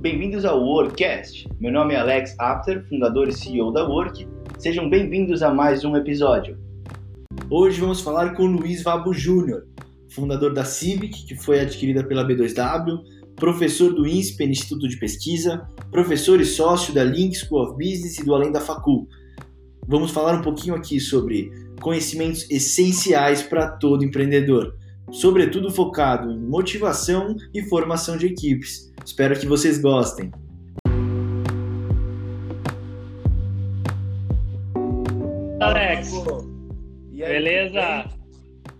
Bem-vindos ao WorkCast. Meu nome é Alex Apter, fundador e CEO da Work. Sejam bem-vindos a mais um episódio. Hoje vamos falar com Luiz Vabo Júnior, fundador da Civic, que foi adquirida pela B2W, professor do INSPE, Instituto de Pesquisa, professor e sócio da Link School of Business e do Além da Facul. Vamos falar um pouquinho aqui sobre conhecimentos essenciais para todo empreendedor, sobretudo focado em motivação e formação de equipes. Espero que vocês gostem. Alex, e aí, beleza?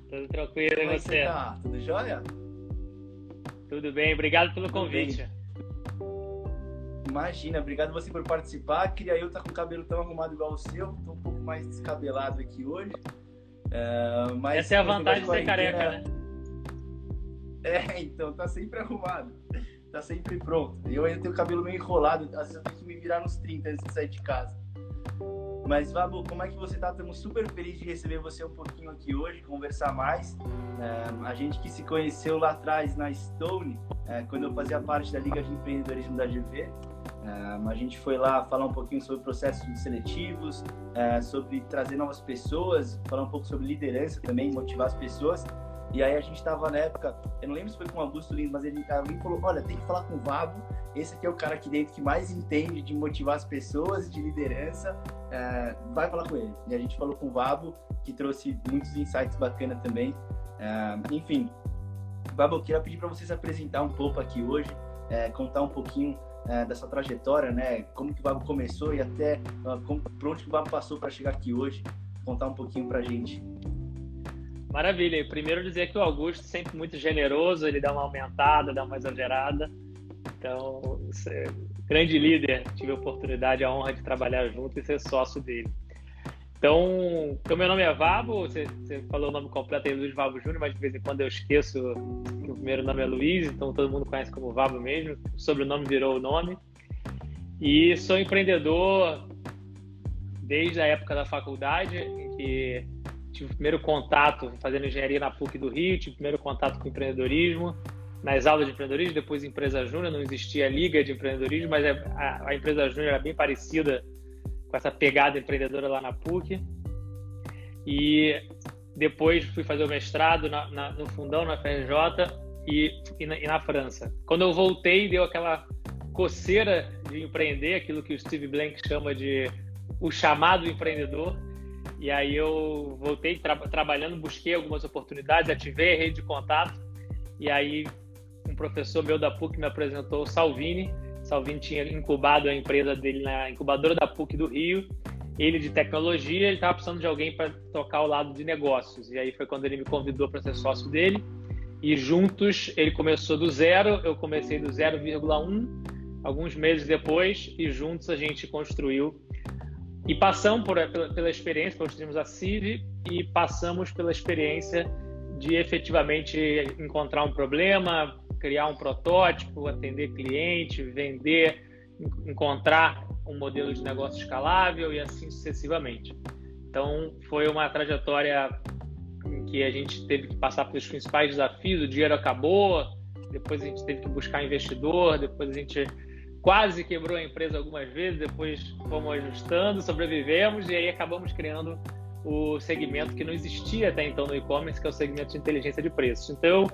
Tudo, tranquilo e você? Tá? Tudo jóia? Tudo bem, obrigado pelo Tudo convite. Bem. Imagina, obrigado você por participar. Queria eu estar com o cabelo tão arrumado igual o seu, estou um pouco mais descabelado aqui hoje. Uh, mas Essa é a vantagem de ser careca, né? É, então, tá sempre arrumado. Tá sempre pronto. Eu ainda tenho o cabelo meio enrolado, às vezes eu tenho que me virar nos 30 antes de sair de casa. Mas, Vabo, como é que você tá? Estamos super felizes de receber você um pouquinho aqui hoje, conversar mais. É, a gente que se conheceu lá atrás na Stone, é, quando eu fazia parte da Liga de Empreendedorismo da GV, é, a gente foi lá falar um pouquinho sobre processos seletivos, é, sobre trazer novas pessoas, falar um pouco sobre liderança também, motivar as pessoas. E aí a gente estava na época, eu não lembro se foi com o Augusto Lins, mas ele alguém falou, olha, tem que falar com o Vabo, esse aqui é o cara aqui dentro que mais entende de motivar as pessoas, de liderança, é, vai falar com ele. E a gente falou com o Vabo, que trouxe muitos insights bacanas também. É, enfim, Vabo, eu queria pedir para você se apresentar um pouco aqui hoje, é, contar um pouquinho dessa trajetória, né? Como que o Vabo começou e até uh, como, por onde que o Vabo passou para chegar aqui hoje, contar um pouquinho para gente. Maravilha. Primeiro dizer que o Augusto sempre muito generoso, ele dá uma aumentada, dá uma exagerada. Então, é grande líder, tive a oportunidade, a honra de trabalhar junto e ser sócio dele. Então, então meu nome é Vabo, você, você falou o nome completo aí, Luiz Vabo Júnior, mas de vez em quando eu esqueço que o primeiro nome é Luiz, então todo mundo conhece como Vabo mesmo, o sobrenome virou o nome. E sou empreendedor desde a época da faculdade, em que tive o primeiro contato fazendo engenharia na PUC do Rio, tive o primeiro contato com empreendedorismo, nas aulas de empreendedorismo, depois empresa júnior, não existia liga de empreendedorismo, mas a, a empresa júnior era bem parecida com essa pegada empreendedora lá na PUC. E depois fui fazer o mestrado na, na, no Fundão, na FRJ e, e, na, e na França. Quando eu voltei, deu aquela coceira de empreender, aquilo que o Steve Blank chama de o chamado empreendedor e aí eu voltei tra trabalhando, busquei algumas oportunidades, ativei a rede de contato. E aí um professor meu da PUC me apresentou o Salvini. Salvini tinha incubado a empresa dele na incubadora da PUC do Rio. Ele de tecnologia, ele estava precisando de alguém para tocar o lado de negócios. E aí foi quando ele me convidou para ser sócio dele. E juntos, ele começou do zero, eu comecei do 0,1 alguns meses depois, e juntos a gente construiu e passamos por, pela, pela experiência, construímos a CIV e passamos pela experiência de efetivamente encontrar um problema, criar um protótipo, atender cliente, vender, encontrar um modelo de negócio escalável e assim sucessivamente. Então, foi uma trajetória em que a gente teve que passar pelos principais desafios, o dinheiro acabou, depois a gente teve que buscar investidor, depois a gente quase quebrou a empresa algumas vezes, depois fomos ajustando, sobrevivemos e aí acabamos criando o segmento que não existia até então no e-commerce, que é o segmento de inteligência de preços. Então,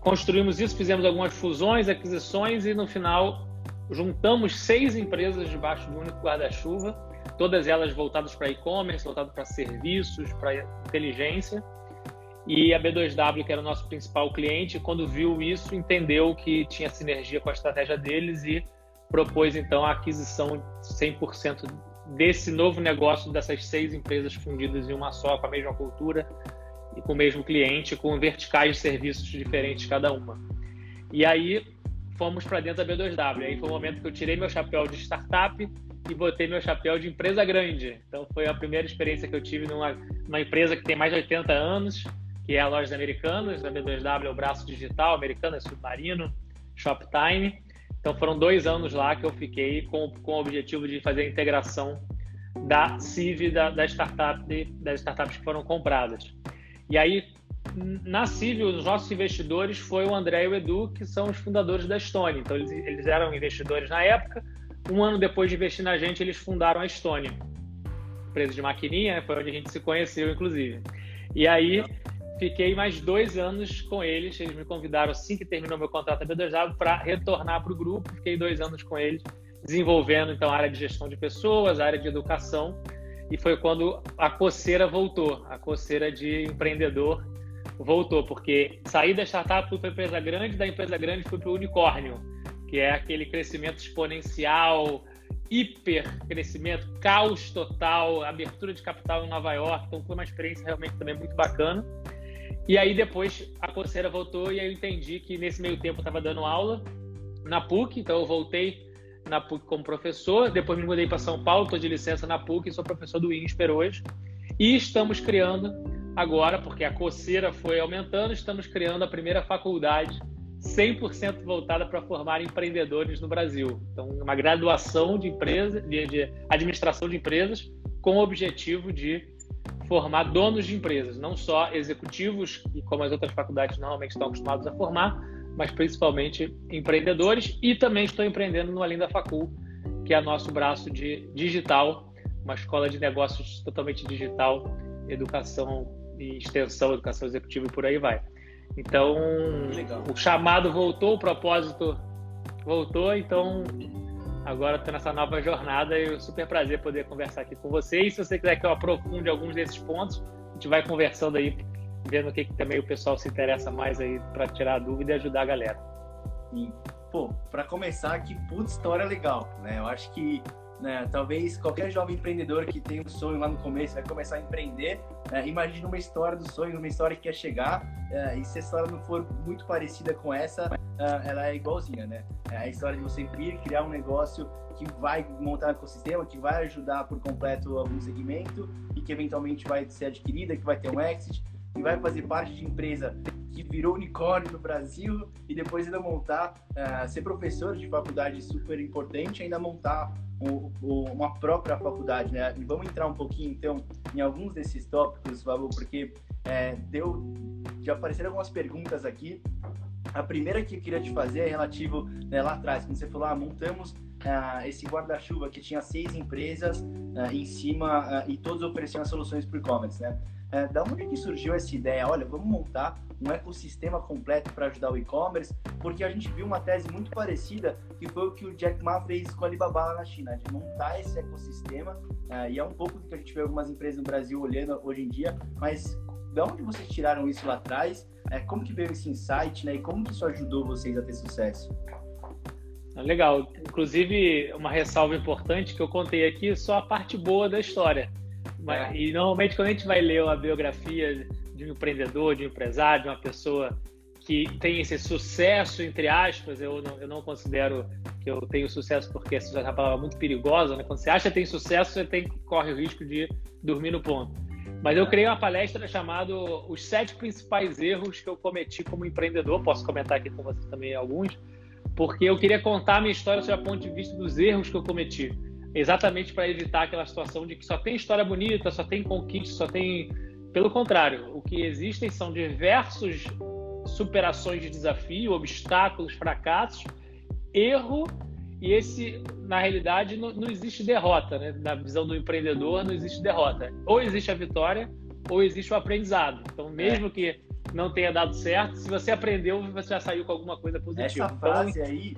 construímos isso, fizemos algumas fusões, aquisições e no final juntamos seis empresas debaixo do único guarda-chuva, todas elas voltadas para e-commerce, voltadas para serviços, para inteligência. E a B2W, que era o nosso principal cliente, quando viu isso, entendeu que tinha sinergia com a estratégia deles e propôs então a aquisição 100% desse novo negócio dessas seis empresas fundidas em uma só, com a mesma cultura e com o mesmo cliente, com verticais de serviços diferentes cada uma. E aí fomos para dentro da B2W. Aí foi o momento que eu tirei meu chapéu de startup e botei meu chapéu de empresa grande. Então foi a primeira experiência que eu tive numa, numa empresa que tem mais de 80 anos, que é a loja Americanas, a B2W é o braço digital, Americanas, Submarino, Shoptime. Então foram dois anos lá que eu fiquei com, com o objetivo de fazer a integração da CIV da, da startup, das startups que foram compradas. E aí na Civil, os nossos investidores foi o André e o Edu, que são os fundadores da Stone. Então, eles, eles eram investidores na época. Um ano depois de investir na gente, eles fundaram a Stone, empresa de maquininha, foi onde a gente se conheceu, inclusive. E aí, fiquei mais dois anos com eles. Eles me convidaram assim que terminou meu contrato da B2W para retornar para o grupo. Fiquei dois anos com eles, desenvolvendo então a área de gestão de pessoas, a área de educação. E foi quando a coceira voltou, a coceira de empreendedor voltou, porque saí da startup, fui para empresa grande, da empresa grande fui para o unicórnio, que é aquele crescimento exponencial, hiper crescimento, caos total, abertura de capital em Nova York. Então foi uma experiência realmente também muito bacana. E aí depois a coceira voltou e aí eu entendi que nesse meio tempo eu estava dando aula na PUC, então eu voltei na PUC como professor, depois me mudei para São Paulo, estou de licença na PUC, sou professor do INSPER hoje. E estamos criando agora, porque a coceira foi aumentando, estamos criando a primeira faculdade 100% voltada para formar empreendedores no Brasil. Então, uma graduação de empresa, de, de administração de empresas, com o objetivo de formar donos de empresas, não só executivos, como as outras faculdades normalmente estão acostumados a formar, mas principalmente empreendedores. E também estou empreendendo no Além da Facul, que é nosso braço de digital, uma escola de negócios totalmente digital, educação e extensão, educação executiva e por aí vai. Então, Legal. o chamado voltou, o propósito voltou, então agora estou nessa nova jornada e é um super prazer poder conversar aqui com você. E se você quiser que eu aprofunde alguns desses pontos, a gente vai conversando aí, vendo o que, que também o pessoal se interessa mais aí para tirar a dúvida e ajudar a galera. E, pô, para começar, que puta história legal, né? Eu acho que né? Talvez qualquer jovem empreendedor que tem um sonho lá no começo vai começar a empreender, né? imagine uma história do sonho, uma história que quer chegar, uh, e se a história não for muito parecida com essa, uh, ela é igualzinha, né? É a história de você vir criar um negócio que vai montar um ecossistema, que vai ajudar por completo algum segmento e que eventualmente vai ser adquirida, que vai ter um exit, que vai fazer parte de empresa que virou unicórnio no Brasil e depois ainda montar, uh, ser professor de faculdade super importante, ainda montar o, o, uma própria faculdade, né? E vamos entrar um pouquinho, então, em alguns desses tópicos, Fábio, porque é, deu, já apareceram algumas perguntas aqui. A primeira que eu queria te fazer é relativo né, lá atrás, quando você falou, ah, montamos uh, esse guarda-chuva que tinha seis empresas uh, em cima uh, e todos ofereciam soluções para e-commerce, né? É, da onde que surgiu essa ideia? Olha, vamos montar um ecossistema completo para ajudar o e-commerce, porque a gente viu uma tese muito parecida que foi o que o Jack Ma fez com a Alibaba lá na China, de montar esse ecossistema, é, e é um pouco do que a gente vê algumas empresas no Brasil olhando hoje em dia, mas de onde vocês tiraram isso lá atrás? É, como que veio esse insight, né? E como que isso ajudou vocês a ter sucesso? Ah, legal. Inclusive, uma ressalva importante que eu contei aqui, só a parte boa da história. É. E normalmente quando a gente vai ler a biografia de um empreendedor, de um empresário, de uma pessoa que tem esse sucesso, entre aspas, eu não, eu não considero que eu tenho sucesso porque essa é uma palavra muito perigosa, né? Quando você acha que tem sucesso, você tem, corre o risco de dormir no ponto. Mas eu criei uma palestra chamada Os Sete Principais Erros que eu cometi como empreendedor. Posso comentar aqui com você também alguns, porque eu queria contar a minha história sob o ponto de vista dos erros que eu cometi exatamente para evitar aquela situação de que só tem história bonita, só tem conquista, só tem. Pelo contrário, o que existem são diversos superações de desafio, obstáculos, fracassos, erro, e esse, na realidade, não, não existe derrota, né? Na visão do empreendedor, não existe derrota. Ou existe a vitória, ou existe o aprendizado. Então, mesmo é. que não tenha dado certo, se você aprendeu, você já saiu com alguma coisa positiva. Essa frase aí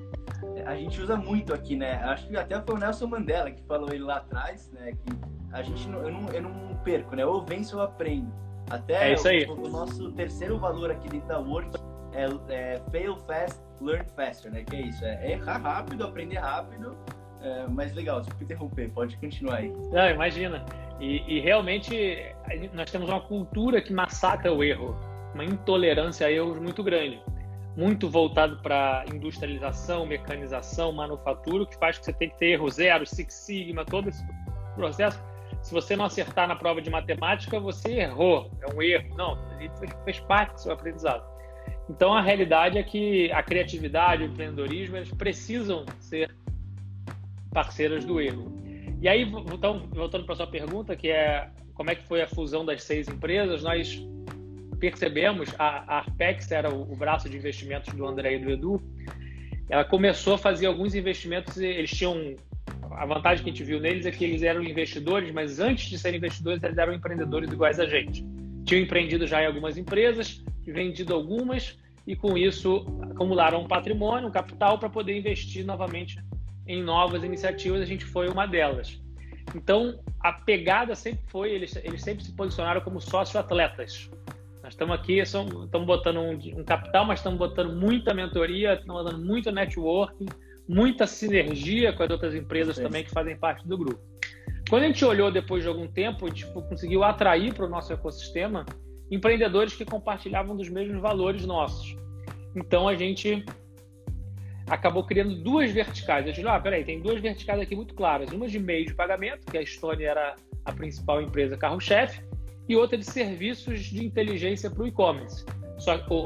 a gente usa muito aqui, né? Acho que até foi o Nelson Mandela que falou ele lá atrás, né? Que a gente não, eu, não, eu não perco, né? Ou venço ou aprendo. Até é isso aí. O, o, nosso terceiro valor aqui dentro da Work é, é, fail fast, learn faster, né? Que é isso, é errar rápido, aprender rápido. É, mas legal, desculpa interromper, pode continuar aí. Não, imagina. E, e realmente nós temos uma cultura que massacra o erro, uma intolerância a erros muito grande muito voltado para industrialização, mecanização, manufatura, que faz que você tem que ter erro zero, Six Sigma, todo esse processo. Se você não acertar na prova de matemática, você errou, é um erro. Não, ele fez parte do seu aprendizado. Então, a realidade é que a criatividade, o empreendedorismo, eles precisam ser parceiras do erro. E aí, então, voltando para a sua pergunta, que é como é que foi a fusão das seis empresas, nós percebemos, a, a Arpex era o, o, braço de investimentos do André e do Edu, ela começou a fazer alguns investimentos, eles tinham, a vantagem que a gente viu neles é que eles eram investidores, mas antes de serem investidores, eles eram empreendedores iguais a gente. Tinham empreendido já em algumas empresas, vendido algumas, e com isso acumularam um patrimônio, um capital para poder investir novamente em novas iniciativas. A gente foi uma delas. Então, a pegada sempre foi, eles, eles sempre se posicionaram como sócio-atletas. Nós estamos aqui, estamos botando um, um, capital, mas estamos botando muita mentoria, estamos botando muito networking, muita sinergia com as outras empresas Sim. também que fazem parte do grupo. Quando a gente olhou depois de algum tempo, a gente conseguiu atrair para o nosso ecossistema empreendedores que compartilhavam dos mesmos valores nossos. Então a gente acabou criando duas verticais. Eu disse, ah, peraí, tem duas verticais aqui muito claras. Uma de meio de pagamento, que a Estônia era a principal empresa carro-chefe, e outra de serviços de inteligência para o e-commerce.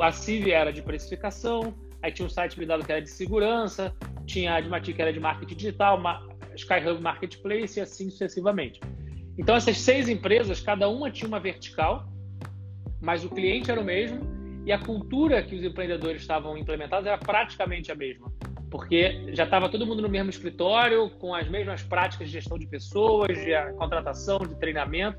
A CIV era de precificação, aí tinha um site blindado que era de segurança, tinha a Admati que era de marketing digital, Skyhub Marketplace e assim sucessivamente. Então essas seis empresas, cada uma tinha uma vertical, mas o cliente era o mesmo e a cultura que os empreendedores estavam implementados era praticamente a mesma, porque já estava todo mundo no mesmo escritório, com as mesmas práticas de gestão de pessoas, de contratação, de treinamento.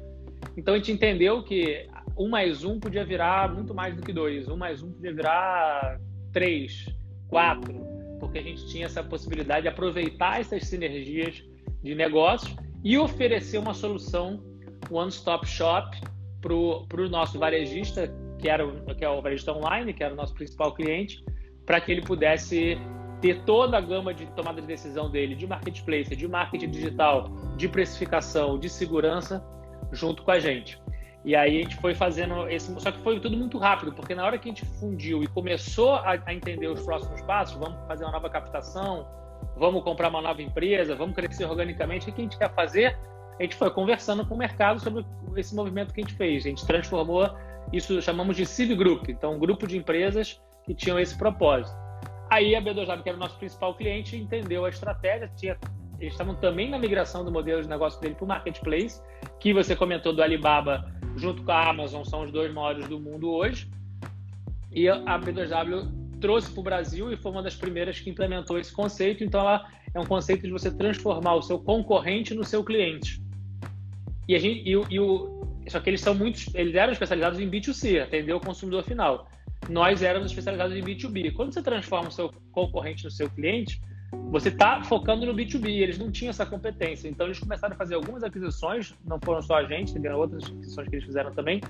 Então a gente entendeu que um mais um podia virar muito mais do que dois, um mais um podia virar três, quatro, porque a gente tinha essa possibilidade de aproveitar essas sinergias de negócios e oferecer uma solução one-stop shop para o nosso varejista que era o, que é o varejista online, que era o nosso principal cliente, para que ele pudesse ter toda a gama de tomada de decisão dele, de marketplace, de marketing digital, de precificação, de segurança, junto com a gente. E aí a gente foi fazendo esse. Só que foi tudo muito rápido, porque na hora que a gente fundiu e começou a, a entender os próximos passos, vamos fazer uma nova captação, vamos comprar uma nova empresa, vamos crescer organicamente, o que a gente quer fazer? A gente foi conversando com o mercado sobre esse movimento que a gente fez. A gente transformou isso chamamos de Civ Group, então um grupo de empresas que tinham esse propósito. Aí a B2W, que era o nosso principal cliente, entendeu a estratégia, tinha, eles estavam também na migração do modelo de negócio dele para o Marketplace, que você comentou do Alibaba junto com a Amazon, são os dois maiores do mundo hoje. E a B2W trouxe para o Brasil e foi uma das primeiras que implementou esse conceito. Então, ela é um conceito de você transformar o seu concorrente no seu cliente. E, a gente, e, e o, só que eles são muitos, eles eram especializados em B2C, atender o consumidor final. Nós éramos especializados em B2B. Quando você transforma o seu concorrente no seu cliente, você está focando no B2B. Eles não tinham essa competência. Então, eles começaram a fazer algumas aquisições, não foram só a gente, tiveram outras aquisições que eles fizeram também,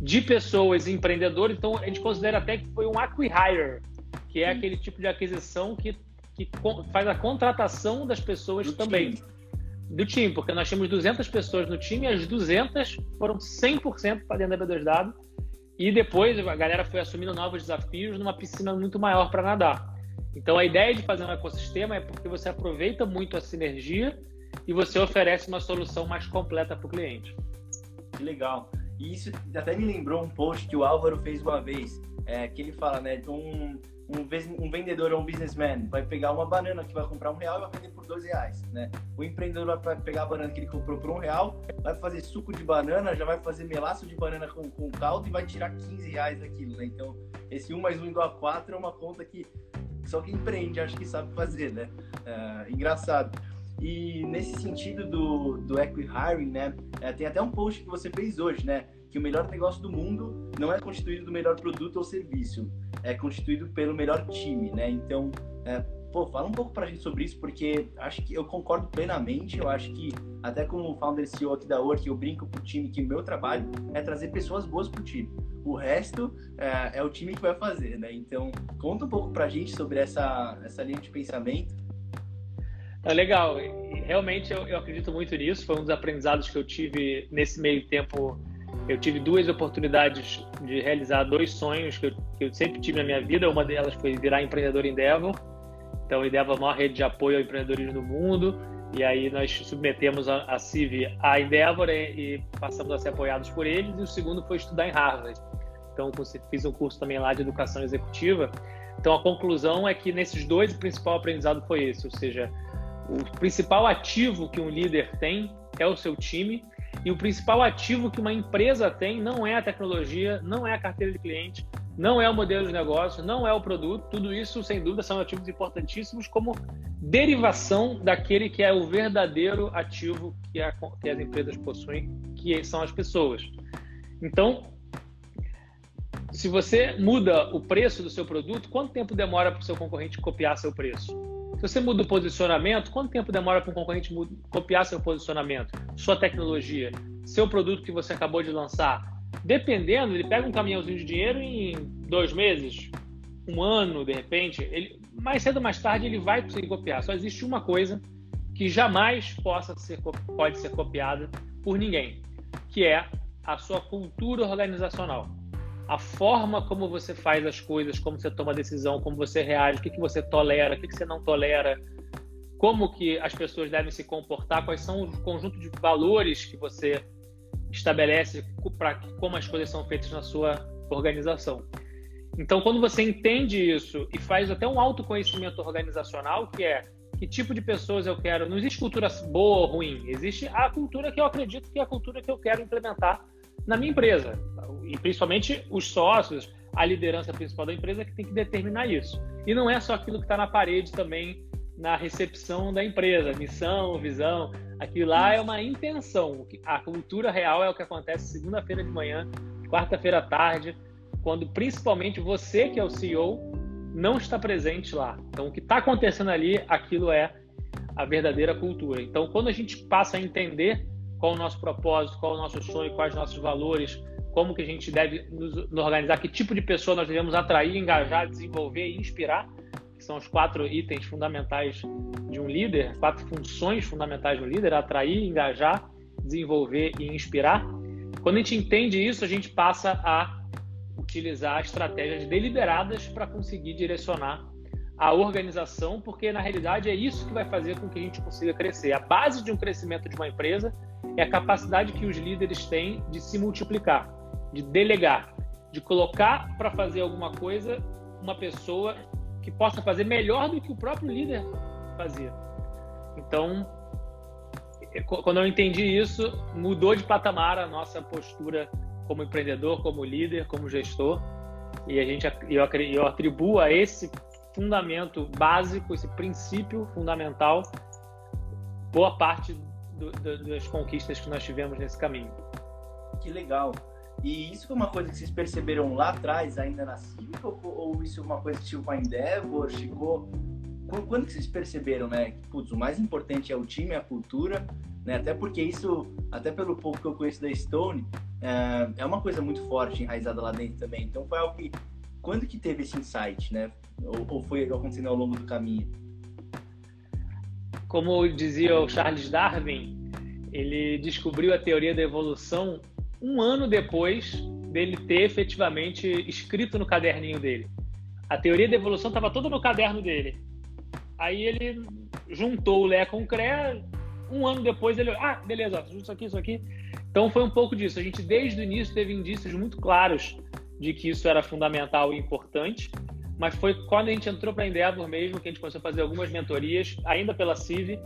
de pessoas empreendedores. Então, a gente considera até que foi um acquihire, que é aquele tipo de aquisição que, que faz a contratação das pessoas Do também. Time do time, porque nós tínhamos 200 pessoas no time e as 200 foram 100% para dentro da B2W. E depois a galera foi assumindo novos desafios numa piscina muito maior para nadar. Então a ideia de fazer um ecossistema é porque você aproveita muito a sinergia e você oferece uma solução mais completa para o cliente. Que legal. E isso até me lembrou um post que o Álvaro fez uma vez, é, que ele fala, né, um, um, um vendedor ou um businessman vai pegar uma banana que vai comprar um real e vai vender por dois reais, né? O empreendedor vai pegar a banana que ele comprou por um real, vai fazer suco de banana, já vai fazer melaço de banana com, com caldo e vai tirar 15 reais daquilo, né? Então, esse 1 mais 1 igual a 4 é uma conta que só quem empreende acho que sabe fazer, né? É, engraçado. E nesse sentido do, do equi-hiring, né? É, tem até um post que você fez hoje, né? Que o melhor negócio do mundo não é constituído do melhor produto ou serviço, é constituído pelo melhor time, né? Então, é, pô, fala um pouco pra gente sobre isso, porque acho que eu concordo plenamente. Eu acho que, até como founder CEO aqui da Work, eu brinco pro time que o meu trabalho é trazer pessoas boas pro time. O resto é, é o time que vai fazer, né? Então, conta um pouco pra gente sobre essa, essa linha de pensamento. É legal. Realmente eu, eu acredito muito nisso. Foi um dos aprendizados que eu tive nesse meio tempo eu tive duas oportunidades de realizar dois sonhos que eu, que eu, sempre tive na minha vida. Uma delas foi virar empreendedor em Endeavor. Então, Endeavor é a maior rede de apoio ao empreendedorismo do mundo. E aí nós submetemos a, a CIV a Endeavor e, e, passamos a ser apoiados por eles. E o segundo foi estudar em Harvard. Então, fiz um curso também lá de educação executiva. Então, a conclusão é que nesses dois, o principal aprendizado foi esse. Ou seja, o principal ativo que um líder tem é o seu time E o principal ativo que uma empresa tem não é a tecnologia, não é a carteira de cliente, não é o modelo de negócio, não é o produto. Tudo isso, sem dúvida, são ativos importantíssimos como derivação daquele que é o verdadeiro ativo que, a, que as empresas possuem, que são as pessoas. Então, se você muda o preço do seu produto, quanto tempo demora para o seu concorrente copiar seu preço? Se você muda o posicionamento, quanto tempo demora para um concorrente copiar seu posicionamento, sua tecnologia, seu produto que você acabou de lançar? Dependendo, ele pega um caminhãozinho de dinheiro em dois meses, um ano, de repente, ele, mais cedo ou mais tarde ele vai conseguir copiar. Só existe uma coisa que jamais possa ser, pode ser copiada por ninguém, que é a sua cultura organizacional. A forma como você faz as coisas, como você toma decisão, como você reage, o que, que você tolera, o que, que você não tolera, como que as pessoas devem se comportar, quais são o conjunto de valores que você estabelece para como as coisas são feitas na sua organização. Então, quando você entende isso e faz até um autoconhecimento organizacional, que é que tipo de pessoas eu quero, não existe cultura boa ou ruim, existe a cultura que eu acredito que é a cultura que eu quero implementar na minha empresa. E principalmente os sócios, a liderança principal da empresa que tem que determinar isso. E não é só aquilo que está na parede também na recepção da empresa, missão, visão. Aquilo lá é uma intenção. A cultura real é o que acontece segunda-feira de manhã, quarta-feira à tarde, quando principalmente você, que é o CEO, não está presente lá. Então, o que está acontecendo ali, aquilo é a verdadeira cultura. Então, quando a gente passa a entender qual o nosso propósito, qual o nosso sonho, quais os nossos valores, como que a gente deve nos organizar, que tipo de pessoa nós devemos atrair, engajar, desenvolver e inspirar, que são os quatro itens fundamentais de um líder, quatro funções fundamentais de um líder: atrair, engajar, desenvolver e inspirar. Quando a gente entende isso, a gente passa a utilizar estratégias deliberadas para conseguir direcionar a organização, porque na realidade é isso que vai fazer com que a gente consiga crescer. A base de um crescimento de uma empresa é a capacidade que os líderes têm de se multiplicar, de delegar, de colocar para fazer alguma coisa uma pessoa que possa fazer melhor do que o próprio líder fazia. Então, quando eu entendi isso, mudou de patamar a nossa postura como empreendedor, como líder, como gestor. E a gente eu, eu atribuo a esse fundamento básico, esse princípio fundamental, boa parte do, do, das conquistas que nós tivemos nesse caminho. Que legal. E isso foi uma coisa que vocês perceberam lá atrás, ainda na Civic, ou, ou isso é uma coisa que chegou a Endeavor, chegou... Quando que vocês perceberam, né, que putz, o mais importante é o time, a cultura, né? Até porque isso, até pelo pouco que eu conheço da Stone, é, é uma coisa muito forte enraizada lá dentro também. Então foi algo que, quando que teve esse insight, né? Ou, ou foi acontecendo ao longo do caminho? Como dizia o Charles Darwin, ele descobriu a teoria da evolução um ano depois dele ter efetivamente escrito no caderninho dele. A teoria da evolução estava toda no caderno dele. Aí ele juntou o Lé com o CRE, um ano depois ele, ah, beleza, isso aqui, isso aqui. Então foi um pouco disso. A gente desde o início teve indícios muito claros de que isso era fundamental e importante, mas foi quando a gente entrou para a Endeavor mesmo que a gente começou a fazer algumas mentorias, ainda pela CIV,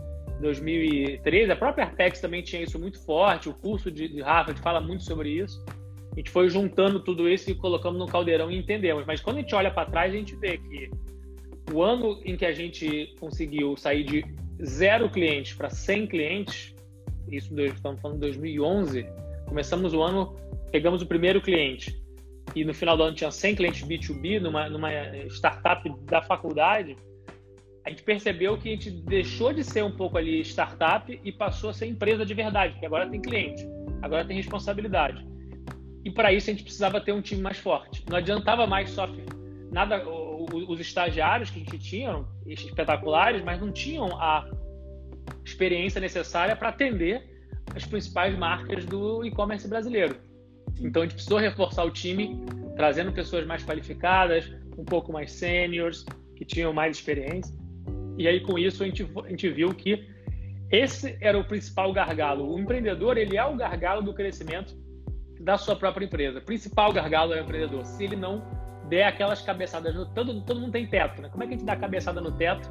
2013. A própria Artex também tinha isso muito forte, o curso de Harvard fala muito sobre isso. A gente foi juntando tudo isso e colocamos no caldeirão e entendemos. Mas quando a gente olha para trás, a gente vê que o ano em que a gente conseguiu sair de zero clientes para 100 clientes, isso estamos falando de 2011, começamos o ano, pegamos o primeiro cliente e no final do ano tinha 100 clientes B2B numa, numa startup da faculdade, a gente percebeu que a gente deixou de ser um pouco ali startup e passou a ser empresa de verdade, porque agora tem cliente, agora tem responsabilidade. E para isso a gente precisava ter um time mais forte. Não adiantava mais só nada os estagiários que a gente tinha espetaculares, mas não tinham a experiência necessária para atender as principais marcas do e-commerce brasileiro. Então a gente precisou reforçar o time, trazendo pessoas mais qualificadas, um pouco mais seniors, que tinham mais experiência. E aí, com isso, a gente, a gente viu que esse era o principal gargalo. O empreendedor, ele é o gargalo do crescimento da sua própria empresa. O principal gargalo é o empreendedor. Se ele não der aquelas cabeçadas no... Todo, todo mundo tem teto, né? Como é que a gente dá a cabeçada no teto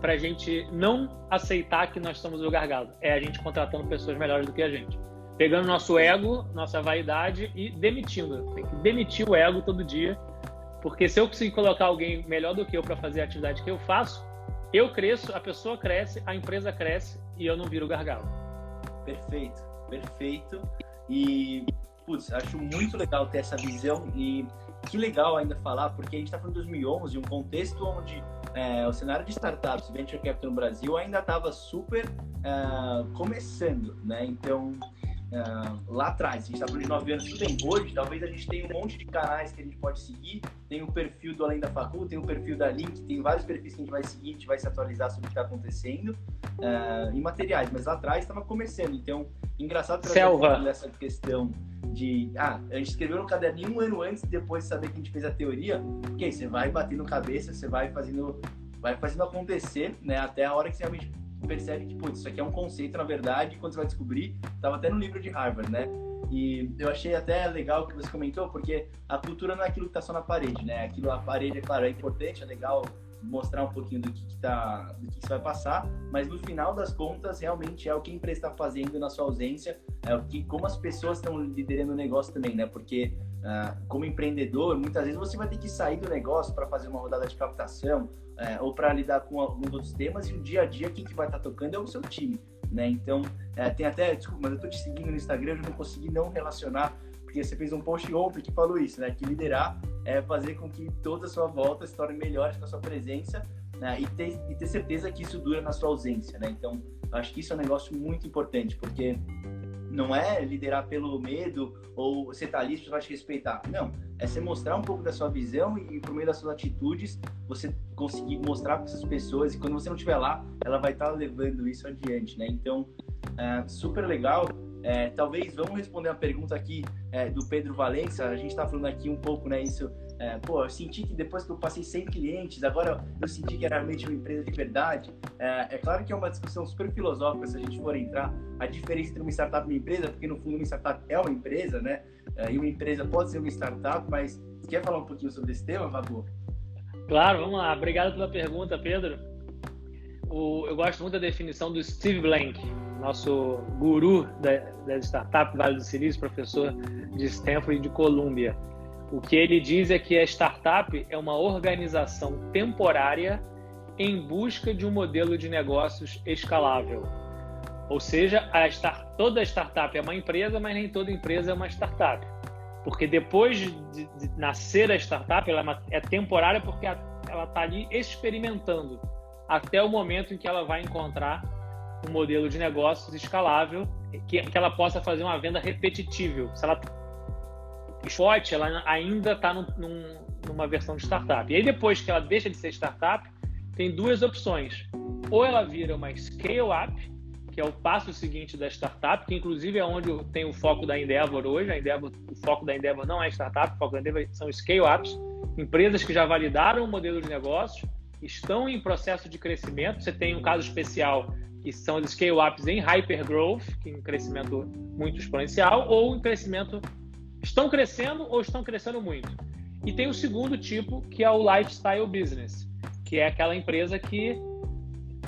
para a gente não aceitar que nós somos o gargalo? É a gente contratando pessoas melhores do que a gente. pegando nosso ego, nossa vaidade e demitindo. Tem que demitir o ego todo dia, porque se eu conseguir colocar alguém melhor do que eu para fazer a atividade que eu faço, eu cresço, a pessoa cresce, a empresa cresce e eu não viro gargalo. Perfeito, perfeito. E, putz, acho muito legal ter essa visão e que legal ainda falar, porque a gente está falando de 2011, um contexto onde é, o cenário de startups, venture capital no Brasil ainda estava super uh, começando, né? Então, uh, lá atrás, a gente está falando de nove anos, tudo tem hoje, talvez a gente tenha um monte de canais que a gente pode seguir, tem o perfil do Além da Facu, tem o perfil da Link, tem vários perfis que a gente vai seguir, a gente vai se atualizar sobre o que está acontecendo. Uh, em materiais, mas lá atrás estava começando, então, engraçado trazer essa questão de ah, a gente escreveu no caderninho um ano antes depois de saber que a gente fez a teoria, porque aí você vai batendo cabeça, você vai fazendo vai fazendo acontecer, né, até a hora que você realmente percebe que, putz, isso aqui é um conceito, na verdade, quando você vai descobrir, tava até no livro de Harvard, né? E eu achei até legal o que você comentou, porque a cultura não é aquilo que tá só na parede, né? Aquilo, a parede, é claro, é importante, é legal mostrar um pouquinho do que, que tá, do que, que vai passar, mas no final das contas, realmente é o que a empresa está fazendo na sua ausência, é o que, como as pessoas estão liderando o negócio também, né? Porque uh, como empreendedor, muitas vezes você vai ter que sair do negócio para fazer uma rodada de captação uh, ou para lidar com alguns outros temas e o dia a dia quem que vai estar tá tocando é o seu time, né? Então, uh, tem até, desculpa, mas eu tô te seguindo no Instagram, eu não consegui não relacionar porque você fez um post ontem que falou isso, né? Que liderar é fazer com que toda a sua volta se torne melhor com a sua presença né? e, ter, e ter certeza que isso dura na sua ausência, né? Então, acho que isso é um negócio muito importante, porque não é liderar pelo medo ou você tá ali, você vai te respeitar. Não, é você mostrar um pouco da sua visão e por meio das suas atitudes, você conseguir mostrar para essas pessoas e quando você não estiver lá, ela vai estar tá levando isso adiante, né? Então, é super legal. É, talvez vamos responder uma pergunta aqui é, do Pedro Valença. A gente está falando aqui um pouco, né? Isso, é, pô, eu senti que depois que eu passei 100 clientes, agora eu senti que era realmente uma empresa de verdade. É, é, claro que é uma discussão super filosófica se a gente for entrar a diferença entre uma startup e uma empresa, porque no fundo uma startup é uma empresa, né? É, e uma empresa pode ser uma startup, mas quer falar um pouquinho sobre esse tema, Vabu? Claro, vamos lá. Obrigado pela pergunta, Pedro. O, eu gosto muito da definição do Steve Blank nosso guru da, das startups Vale do Silício, professor de Stanford e de Columbia. O que ele diz é que a startup é uma organização temporária em busca de um modelo de negócios escalável. Ou seja, a start, toda startup é uma empresa, mas nem toda empresa é uma startup. Porque depois de, de nascer a startup, ela é, uma, é temporária porque ela está ali experimentando até o momento em que ela vai encontrar um modelo de negócios escalável que, que ela possa fazer uma venda repetitível. Se ela Spot, ela ainda está num, numa versão de startup. E aí depois que ela deixa de ser startup, tem duas opções. Ou ela vira uma scale-up, que é o passo seguinte da startup, que inclusive é onde tem o foco da Endeavor hoje. A Endeavor, o foco da Endeavor não é startup, o foco da Endeavor são scale-ups, empresas que já validaram o modelo de negócio, estão em processo de crescimento. Você tem um caso especial que são scale-ups em hypergrowth, que em crescimento muito exponencial, ou em crescimento estão crescendo ou estão crescendo muito. E tem o segundo tipo, que é o lifestyle business, que é aquela empresa que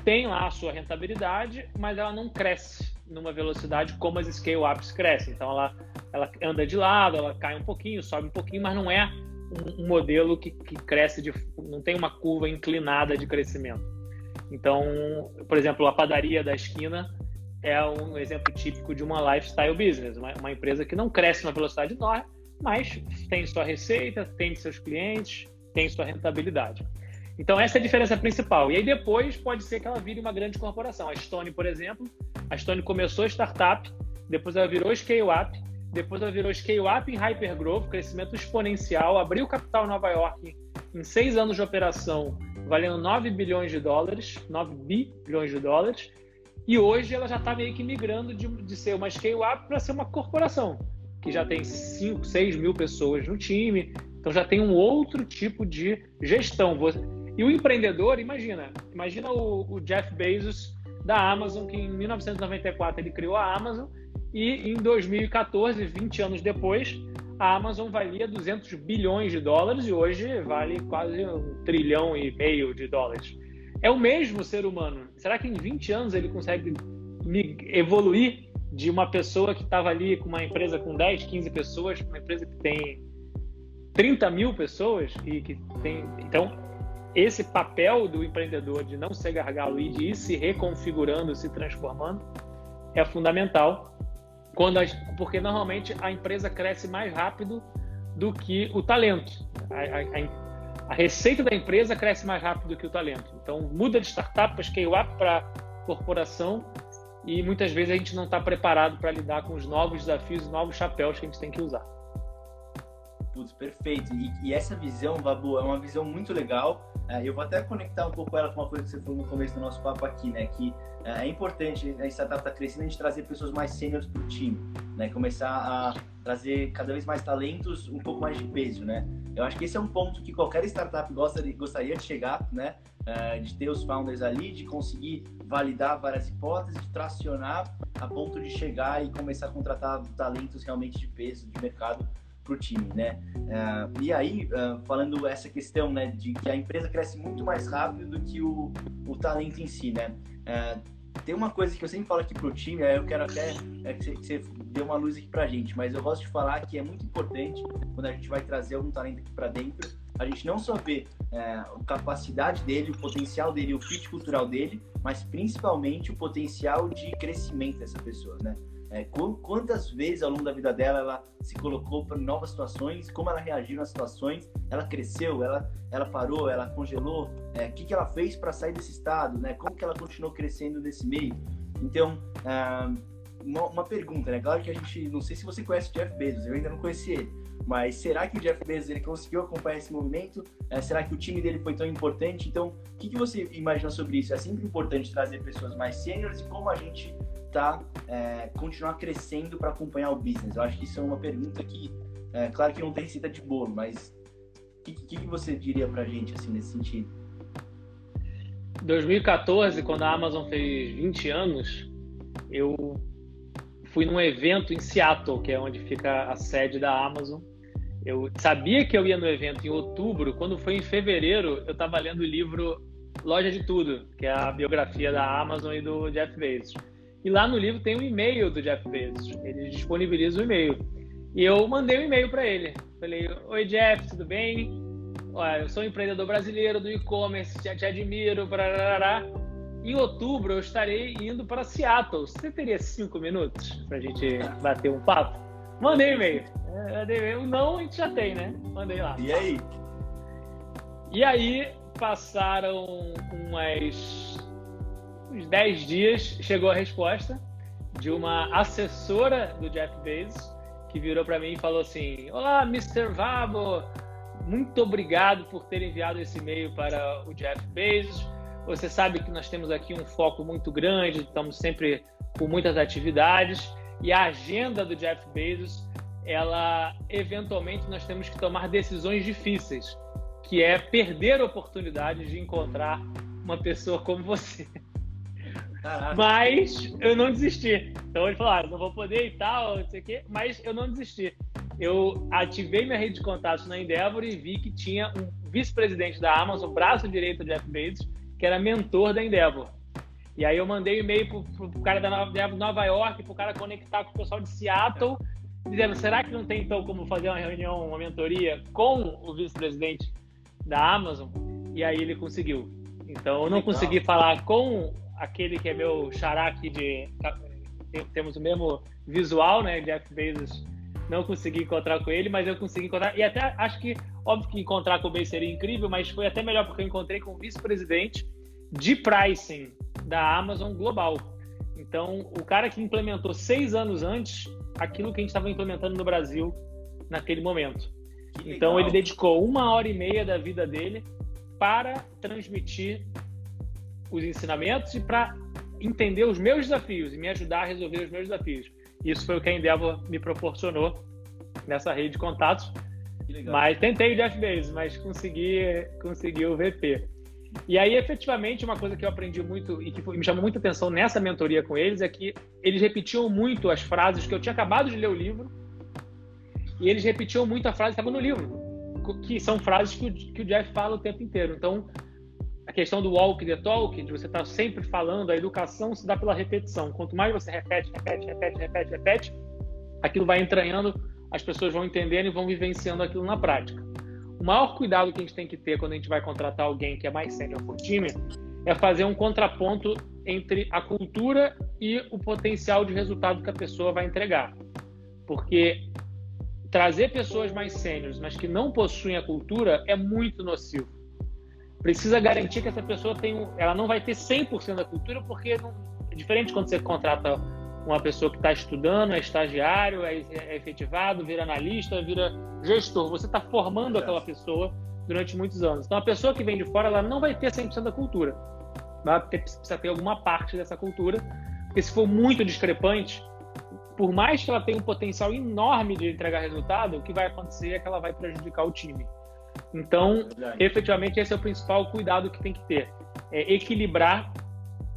tem lá a sua rentabilidade, mas ela não cresce numa velocidade como as scale-ups crescem. Então ela, ela anda de lado, ela cai um pouquinho, sobe um pouquinho, mas não é um, um modelo que, que cresce de, não tem uma curva inclinada de crescimento. Então, por exemplo, a padaria da esquina é um exemplo típico de uma lifestyle business, uma, uma empresa que não cresce na velocidade enorme, mas tem sua receita, tem seus clientes, tem sua rentabilidade. Então, essa é a diferença principal. E aí, depois, pode ser que ela vire uma grande corporação. A Stone, por exemplo, a Stone começou startup, depois ela virou scale-up, depois ela virou scale-up em hypergrowth, crescimento exponencial, abriu capital em Nova York em seis anos de operação, valendo 9 bilhões de dólares, 9 bilhões de dólares, e hoje ela já está meio que migrando de, de ser uma scale-up para ser uma corporação, que já tem 5, 6 mil pessoas no time, então já tem um outro tipo de gestão. E o empreendedor, imagina, imagina o, o Jeff Bezos da Amazon, que em 1994 ele criou a Amazon, e em 2014, 20 anos depois, a Amazon valia 200 bilhões de dólares e hoje vale quase um trilhão e meio de dólares. É o mesmo ser humano. Será que em 20 anos ele consegue evoluir de uma pessoa que estava ali com uma empresa com 10, 15 pessoas, uma empresa que tem 30 mil pessoas e que tem. Então, esse papel do empreendedor de não ser gargalo e de ir se reconfigurando, se transformando, é fundamental. Quando a, porque normalmente a empresa cresce mais rápido do que o talento. A, a, a, receita da empresa cresce mais rápido do que o talento. Então, muda de startup para scale-up para corporação e muitas vezes a gente não está preparado para lidar com os novos desafios, os novos chapéus que a gente tem que usar. Putz, perfeito. E, e, essa visão, Babu, é uma visão muito legal. É, eu vou até conectar um pouco ela com uma coisa que você falou no começo do nosso papo aqui, né? Que é, é importante, a startup está crescendo, a gente trazer pessoas mais sêniores para o time, né? Começar a trazer cada vez mais talentos, um pouco mais de peso, né? Eu acho que esse é um ponto que qualquer startup gosta de, gostaria de chegar, né? É, de ter os founders ali, de conseguir validar várias hipóteses, de tracionar a ponto de chegar e começar a contratar talentos realmente de peso, de mercado para o time, né? Uh, e aí, uh, falando essa questão, né, de que a empresa cresce muito mais rápido do que o, o talento em si, né? Uh, tem uma coisa que eu sempre falo aqui pro time, eu quero até é, que, você, dê uma luz aqui pra gente, mas eu gosto de falar que é muito importante quando a gente vai trazer algum talento aqui para dentro, a gente não só vê é, a capacidade dele, o potencial dele, o fit cultural dele, mas principalmente o potencial de crescimento dessa pessoa, né? É, quantas vezes ao longo da vida dela ela se colocou para novas situações, como ela reagiu nas situações, ela cresceu, ela, ela parou, ela congelou, é, o que, que ela fez para sair desse estado, né? como que ela continuou crescendo nesse meio. Então, ah, uma, uma, pergunta, né? Claro que a gente, não sei se você conhece o Jeff Bezos, eu ainda não conheci ele, mas será que o Jeff Bezos ele conseguiu acompanhar esse movimento? É, será que o time dele foi tão importante? Então, o que, que você imagina sobre isso? É sempre importante trazer pessoas mais sêniores e como a gente tá, é, continuar crescendo para acompanhar o business? Eu acho que isso é uma pergunta que, é, claro que não tem receita de bolo, mas o que, que, você diria para gente assim, nesse sentido? 2014, quando a Amazon fez 20 anos, eu fui num evento em Seattle, que é onde fica a sede da Amazon. Eu sabia que eu ia no evento em outubro, quando foi em fevereiro, eu estava lendo o livro Loja de Tudo, que é a biografia da Amazon e do Jeff Bezos. E lá no livro tem um e-mail do Jeff Bezos. Ele disponibiliza o e-mail. E eu mandei um e-mail para ele. Falei: Oi, Jeff, tudo bem? Olha, eu sou um empreendedor brasileiro do e-commerce, te, te admiro. Brarará. Em outubro eu estarei indo para Seattle. Você teria cinco minutos para a gente bater um papo? Mandei um e-mail. É, o não a gente já tem, né? Mandei lá. E aí? E aí passaram umas uns 10 dias, chegou a resposta de uma assessora do Jeff Bezos, que virou para mim e falou assim: Olá, Mr. Vabo, muito obrigado por ter enviado esse e-mail para o Jeff Bezos. Você sabe que nós temos aqui um foco muito grande, estamos sempre com muitas atividades e a agenda do Jeff Bezos, ela eventualmente nós temos que tomar decisões difíceis, que é perder oportunidades de encontrar uma pessoa como você. Caraca. Mas eu não desisti. Então ele falou: ah, não vou poder e tal, não sei o quê, mas eu não desisti. Eu ativei minha rede de contatos na Endeavor e vi que tinha um vice-presidente da Amazon, braço direito do Jeff Bezos, que era mentor da Endeavor. E aí eu mandei um e-mail pro, pro cara da Nova, Nova York, pro cara conectar com o pessoal de Seattle, dizendo, será que não tem então como fazer uma reunião, uma mentoria com o vice-presidente da Amazon? E aí ele conseguiu. Então eu não consegui falar com aquele que é meu xará aqui de. Temos o mesmo visual, né? Jeff Bezos. Não consegui encontrar com ele, mas eu consegui encontrar. E até acho que, óbvio que encontrar com o Ben seria incrível, mas foi até melhor porque eu encontrei com o vice-presidente de pricing da Amazon Global. Então, o cara que implementou seis anos antes aquilo que a gente estava implementando no Brasil naquele momento. Então, ele dedicou uma hora e meia da vida dele para transmitir os ensinamentos e para entender os meus desafios e me ajudar a resolver os meus desafios. Isso foi o que a Endeavor me proporcionou nessa rede de contatos. Mas tentei Jeff Bezos, mas consegui, consegui o VP. E aí, efetivamente, uma coisa que eu aprendi muito e que me chamou muita atenção nessa mentoria com eles é que eles repetiam muito as frases que eu tinha acabado de ler o livro e eles repetiam muito a frase que estava no livro, que são frases que o, que o Jeff fala o tempo inteiro. Então, a questão do walk the talk, de você estar tá sempre falando, a educação se dá pela repetição. Quanto mais você repete, repete, repete, repete, repete, aquilo vai entranhando, as pessoas vão entendendo e vão vivenciando aquilo na prática. O maior cuidado que a gente tem que ter quando a gente vai contratar alguém que é mais sênior por time é fazer um contraponto entre a cultura e o potencial de resultado que a pessoa vai entregar. Porque trazer pessoas mais sêniores, mas que não possuem a cultura, é muito nocivo. Precisa garantir que essa pessoa tem, ela não vai ter 100% da cultura, porque não, é diferente quando você contrata uma pessoa que está estudando, é estagiário, é, é, efetivado, vira analista, vira gestor. Você está formando aquela pessoa durante muitos anos. Então, a pessoa que vem de fora, ela não vai ter 100% da cultura. Vai ter, precisa ter alguma parte dessa cultura, porque se for muito discrepante, por mais que ela tenha um potencial enorme de entregar resultado, o que vai acontecer é que ela vai prejudicar o time. Então, efetivamente, esse é o principal cuidado que tem que ter: é equilibrar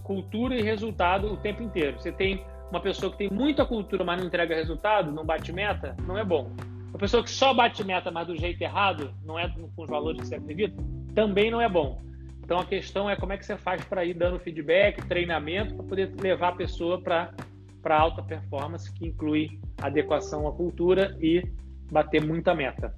cultura e resultado o tempo inteiro. Você tem uma pessoa que tem muita cultura, mas não entrega resultado, não bate meta, não é bom. Uma pessoa que só bate meta, mas do jeito errado, não é com os valores que você acredita, também não é bom. Então a questão é como é que você faz para ir dando feedback, treinamento, para poder levar a pessoa para para alta performance, que inclui adequação à cultura e bater muita meta.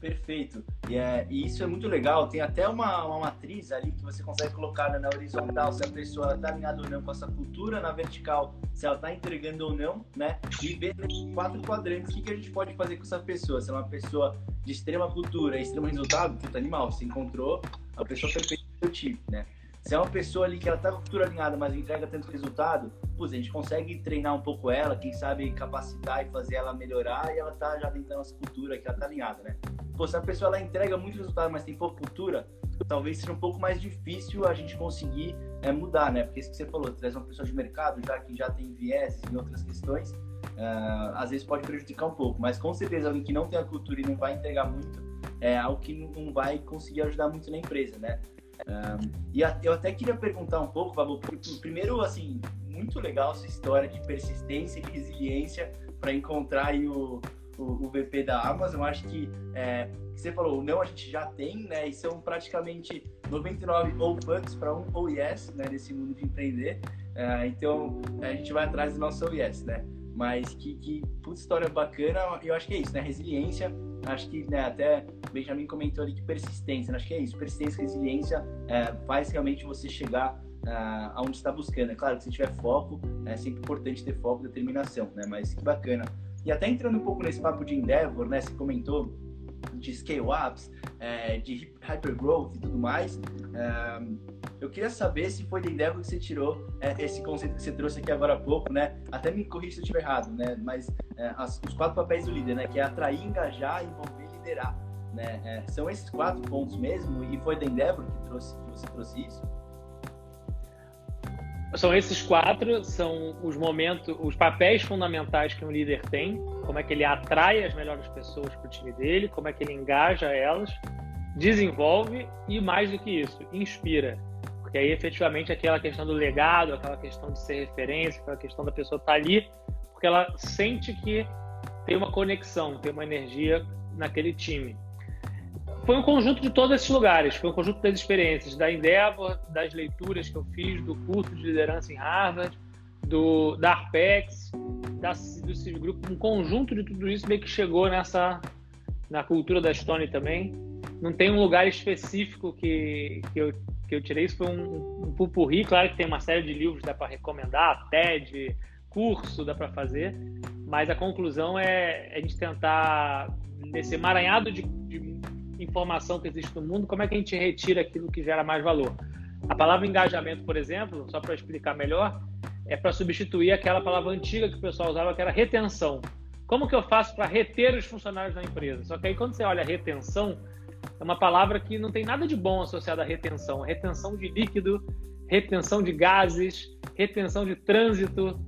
Perfeito. E, é, e isso é muito legal. Tem até uma, uma matriz ali que você consegue colocar na horizontal se a pessoa está alinhada ou não com essa cultura, na vertical se ela está entregando ou não, né? E ver quatro quadrantes o que, que a gente pode fazer com essa pessoa. Se é uma pessoa de extrema cultura extremo resultado, puta animal, você encontrou a pessoa perfeita do seu time, né? Se é uma pessoa ali que ela tá com a cultura alinhada, mas entrega tanto resultado, putz, a gente consegue treinar um pouco ela, quem sabe capacitar e fazer ela melhorar e ela tá já dentro da nossa cultura, que ela tá alinhada, né? Pô, se a pessoa ela entrega muito resultado, mas tem pouca cultura, talvez seja um pouco mais difícil a gente conseguir é, mudar, né? Porque isso que você falou, traz uma pessoa de mercado, já que já tem viés em outras questões, uh, às vezes pode prejudicar um pouco. Mas com certeza alguém que não tem a cultura e não vai entregar muito, é algo que não vai conseguir ajudar muito na empresa, né? Um, e a, eu até queria perguntar um pouco, Babu, primeiro, assim, muito legal essa história de persistência e resiliência para encontrar o, o, o, VP da Amazon. Acho que é, você falou, não a gente já tem, né? E são praticamente 99 ou fucks para um ou yes, né? Nesse mundo de empreender. Uh, então a gente vai atrás do nosso ou yes, né? Mas que, que puta história bacana, eu acho que é isso, né? Resiliência, acho que né, até Benjamin comentou ali que persistência, né? acho que é isso, persistência resiliência é, faz realmente você chegar uh, aonde está buscando. É claro que se tiver foco, é sempre importante ter foco e determinação, né? Mas que bacana. E até entrando um pouco nesse papo de Endeavor, né? Você comentou de scale-ups, é, de hypergrowth e tudo mais. É, eu queria saber se foi da Endeavor que você tirou é, esse conceito que você trouxe aqui agora há pouco, né? Até me corrija se eu estiver errado, né? Mas é, as, os quatro papéis do líder, né? Que é atrair, engajar, envolver e liderar. Né? É, são esses quatro pontos mesmo? E foi da Endeavor que, trouxe, que você trouxe isso? São esses quatro, são os momentos, os papéis fundamentais que um líder tem, como é que ele atrai as melhores pessoas para o time dele, como é que ele engaja elas, desenvolve e mais do que isso, inspira. Porque aí efetivamente aquela questão do legado, aquela questão de ser referência, aquela questão da pessoa estar tá ali, porque ela sente que tem uma conexão, tem uma energia naquele time foi um conjunto de todos esses lugares, foi um conjunto das experiências, da Endeavor, das leituras que eu fiz, do curso de liderança em Harvard, do, da Arpex, da, do Civ Group, um conjunto de tudo isso meio que chegou nessa na cultura da Stone também. Não tem um lugar específico que, que, eu, que eu tirei, isso foi um, um pupurri, claro que tem uma série de livros dá para recomendar, TED, curso dá para fazer, mas a conclusão é, é a gente tentar nesse emaranhado de, de informação que existe no mundo, como é que a gente retira aquilo que gera mais valor? A palavra engajamento, por exemplo, só para explicar melhor, é para substituir aquela palavra antiga que o pessoal usava, que era retenção. Como que eu faço para reter os funcionários da empresa? Só que aí quando você olha retenção, é uma palavra que não tem nada de bom associada à retenção. Retenção de líquido, retenção de gases, retenção de trânsito,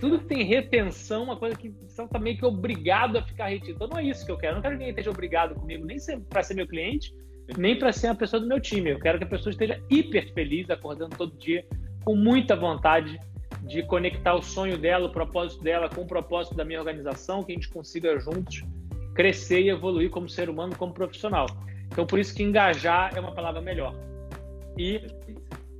tudo que tem retenção, uma coisa que você está meio que obrigado a ficar retido. Então não é isso que eu quero. Eu não quero que ninguém esteja obrigado comigo, nem para ser meu cliente, nem para ser uma pessoa do meu time. Eu quero que a pessoa esteja hiper feliz, acordando todo dia, com muita vontade de conectar o sonho dela, o propósito dela com o propósito da minha organização, que a gente consiga juntos crescer e evoluir como ser humano, como profissional. Então, por isso que engajar é uma palavra melhor. e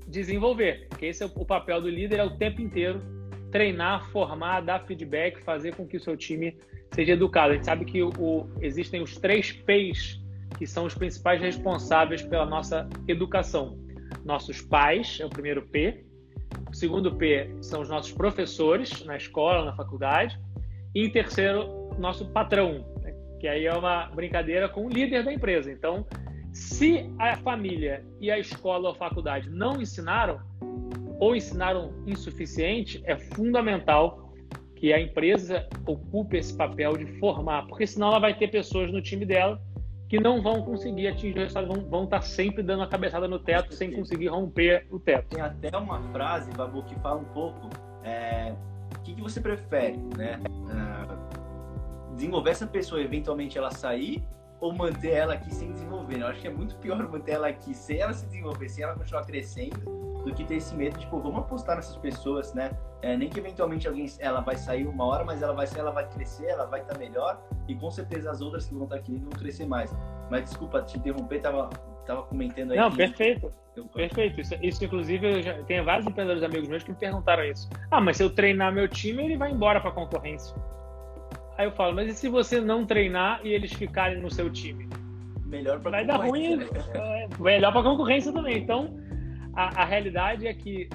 desenvolver. Porque esse é o papel do líder, é o tempo inteiro treinar, formar, dar feedback, fazer com que o seu time seja educado. A gente sabe que o, existem os três P's que são os principais responsáveis pela nossa educação. Nossos pais é o primeiro P, o segundo P são os nossos professores na escola, na faculdade, e em terceiro, nosso patrão, né? que aí é uma brincadeira com o líder da empresa. Então, se a família e a escola ou a faculdade não ensinaram, ou ensinaram insuficiente, é fundamental que a empresa ocupe esse papel de formar, porque senão ela vai ter pessoas no time dela que não vão conseguir atingir o resultado, vão, vão estar sempre dando a cabeçada no teto sem conseguir romper o teto. Tem até uma frase, Babu, que fala um pouco é, o que, que você prefere, né? Uh, desenvolver essa pessoa, eventualmente ela sair ou manter ela aqui sem desenvolver. Eu acho que é muito pior manter ela aqui sem ela se desenvolver, sem ela continuar crescendo, do que ter esse medo de, pô, vamos apostar nessas pessoas, né? É, nem que eventualmente alguém, ela vai sair uma hora, mas ela vai sair, ela vai crescer, ela vai estar tá melhor, e com certeza as outras que vão estar tá aqui vão crescer mais. Mas desculpa te interromper, tava, tava comentando aí. Não, que... perfeito. Perfeito. Isso, isso inclusive, eu já tenho vários empreendedores amigos meus que me perguntaram isso. Ah, mas se eu treinar meu time, ele vai embora para concorrência. Aí eu falo, mas e se você não treinar e eles ficarem no seu time? Melhor para Vai dar ruim, né? É, melhor para concorrência também. Então, a, a, realidade é que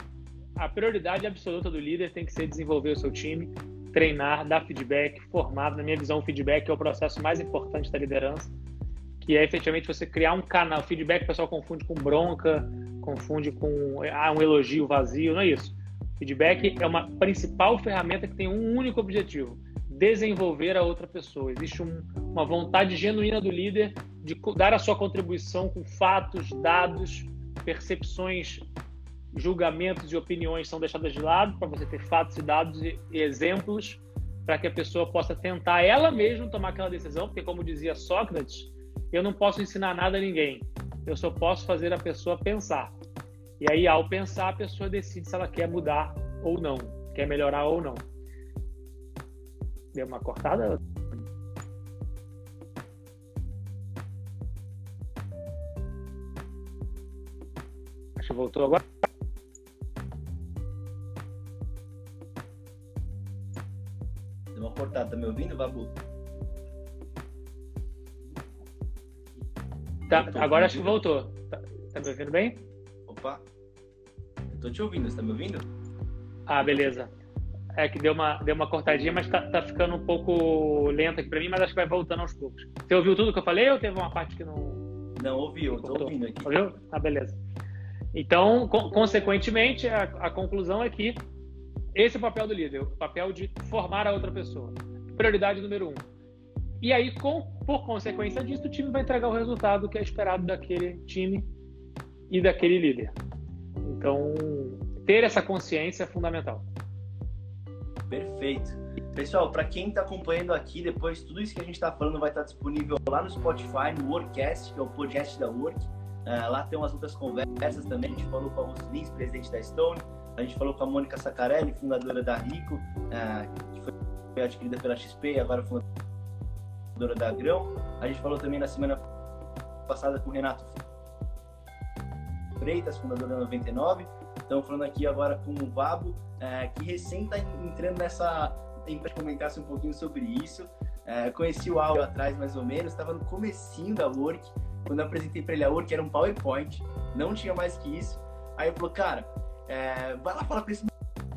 a prioridade absoluta do líder tem que ser desenvolver o seu time, treinar, dar feedback, formar. Na minha visão, o feedback é o processo mais importante da liderança, que é efetivamente você criar um canal. Feedback o pessoal confunde com bronca, confunde com ah, um elogio vazio, não é isso. Feedback é uma principal ferramenta que tem um único objetivo desenvolver a outra pessoa. Existe um, uma vontade genuína do líder de dar a sua contribuição com fatos, dados, percepções, julgamentos e opiniões são deixadas de lado para você ter fatos e dados e, exemplos para que a pessoa possa tentar ela mesma tomar aquela decisão, porque como dizia Sócrates, eu não posso ensinar nada a ninguém. Eu só posso fazer a pessoa pensar. E aí, ao pensar, a pessoa decide se ela quer mudar ou não, quer melhorar ou não. Deu uma cortada? Que voltou agora. Deu uma cortada. Tá me ouvindo, Babu? Tá, agora acho que voltou. Tá, tá me ouvindo bem? Opa. Tô te ouvindo, você tá me ouvindo? Ah, beleza. É que deu uma, deu uma cortadinha, mas tá, tá ficando um pouco lento aqui pra mim, mas acho que vai voltando aos poucos. Você ouviu tudo que eu falei ou teve uma parte que não. Não, ouviu, eu tô ouvindo aqui. Ouviu? Ah, beleza. Então, co consequentemente, a, a conclusão é que esse é o papel do líder, o papel de formar a outra pessoa. Prioridade número um. E aí, com, por consequência disso, o time vai entregar o resultado que é esperado daquele time e daquele líder. Então, ter essa consciência é fundamental. Perfeito. Pessoal, para quem está acompanhando aqui, depois tudo isso que a gente está falando vai estar tá disponível lá no Spotify, no Workcast, que é o podcast da Work. Uh, lá tem umas outras conversas também. A gente falou com a Augusto Lins, presidente da Stone. A gente falou com a Mônica Sacarelli, fundadora da Rico, uh, que foi adquirida pela XP e agora fundadora da Grão. A gente falou também na semana passada com o Renato Freitas, fundador da 99. Estamos falando aqui agora com o Vabo, é, que recém está entrando nessa. Para comentasse um pouquinho sobre isso. É, conheci o Auro atrás, mais ou menos, estava no comecinho da Work. Quando eu apresentei para ele a Work, era um PowerPoint, não tinha mais que isso. Aí ele falou, cara, é, vai lá falar com esse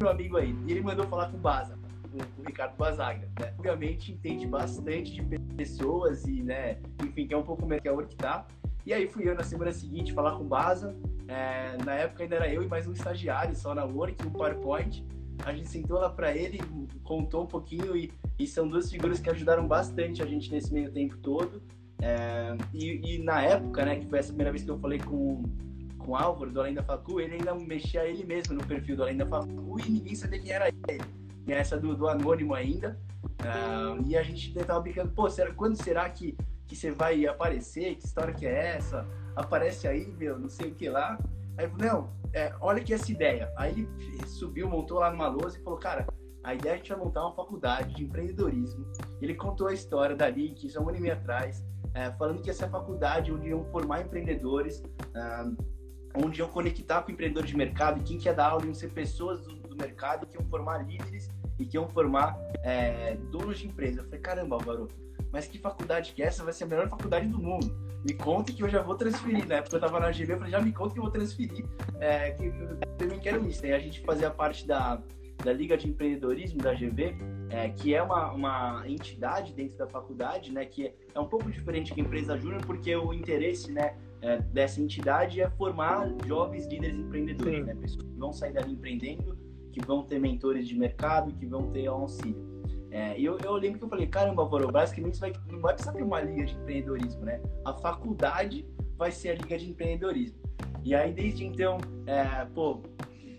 meu amigo aí. E ele mandou falar com o Baza, com o Ricardo Bazaga. Né? Obviamente entende bastante de pessoas e, né, enfim, que é um pouco melhor que a Work tá. E aí fui eu na semana seguinte falar com o Baza. É, na época ainda era eu e mais um estagiário só na Work, um PowerPoint. A gente sentou lá para ele, contou um pouquinho e, e, são duas figuras que ajudaram bastante a gente nesse meio tempo todo. É, e, e, na época, né, que foi essa primeira vez que eu falei com, com o Álvaro do Além da Facu, ele ainda mexia ele mesmo no perfil do Além da Facu e ninguém sabia quem era ele. E essa do, do anônimo ainda. Uh, e a gente tava brincando, pô, será, quando será que que você vai aparecer, que história que é essa? Aparece aí, meu, não sei o que lá. Aí, não, é, olha que essa ideia. Aí ele subiu, montou lá numa lousa e falou, cara, a ideia é a gente vai montar uma faculdade de empreendedorismo. Ele contou a história dali, que isso é um ano e meio atrás, é, falando que essa faculdade onde iam formar empreendedores. Ah, onde iam conectar com empreendedores de mercado, quem quer dar aula iam ser pessoas do, do mercado que iam formar líderes e que iam formar é, donos de empresa. Eu falei, caramba, Álvaro, mas que faculdade que é essa? Vai ser a melhor faculdade do mundo. Me conta que eu já vou transferir, né? Porque eu tava na GV, eu falei, já me conta que eu vou transferir, é, que eu também quero isso. Aí a gente fazia parte da, da Liga de Empreendedorismo da GV, é, que é uma, uma entidade dentro da faculdade, né? Que é um pouco diferente que a empresa júnior, porque o interesse, né? É, dessa entidade é formar jovens líderes empreendedores, Sim. né? Pessoas que vão sair dali empreendendo, que vão ter mentores de mercado, que vão ter auxílio. É, e eu, eu lembro que eu falei, caramba, Voro, basicamente vai, não vai precisar ter uma liga de empreendedorismo, né? A faculdade vai ser a liga de empreendedorismo. E aí, desde então, é, pô,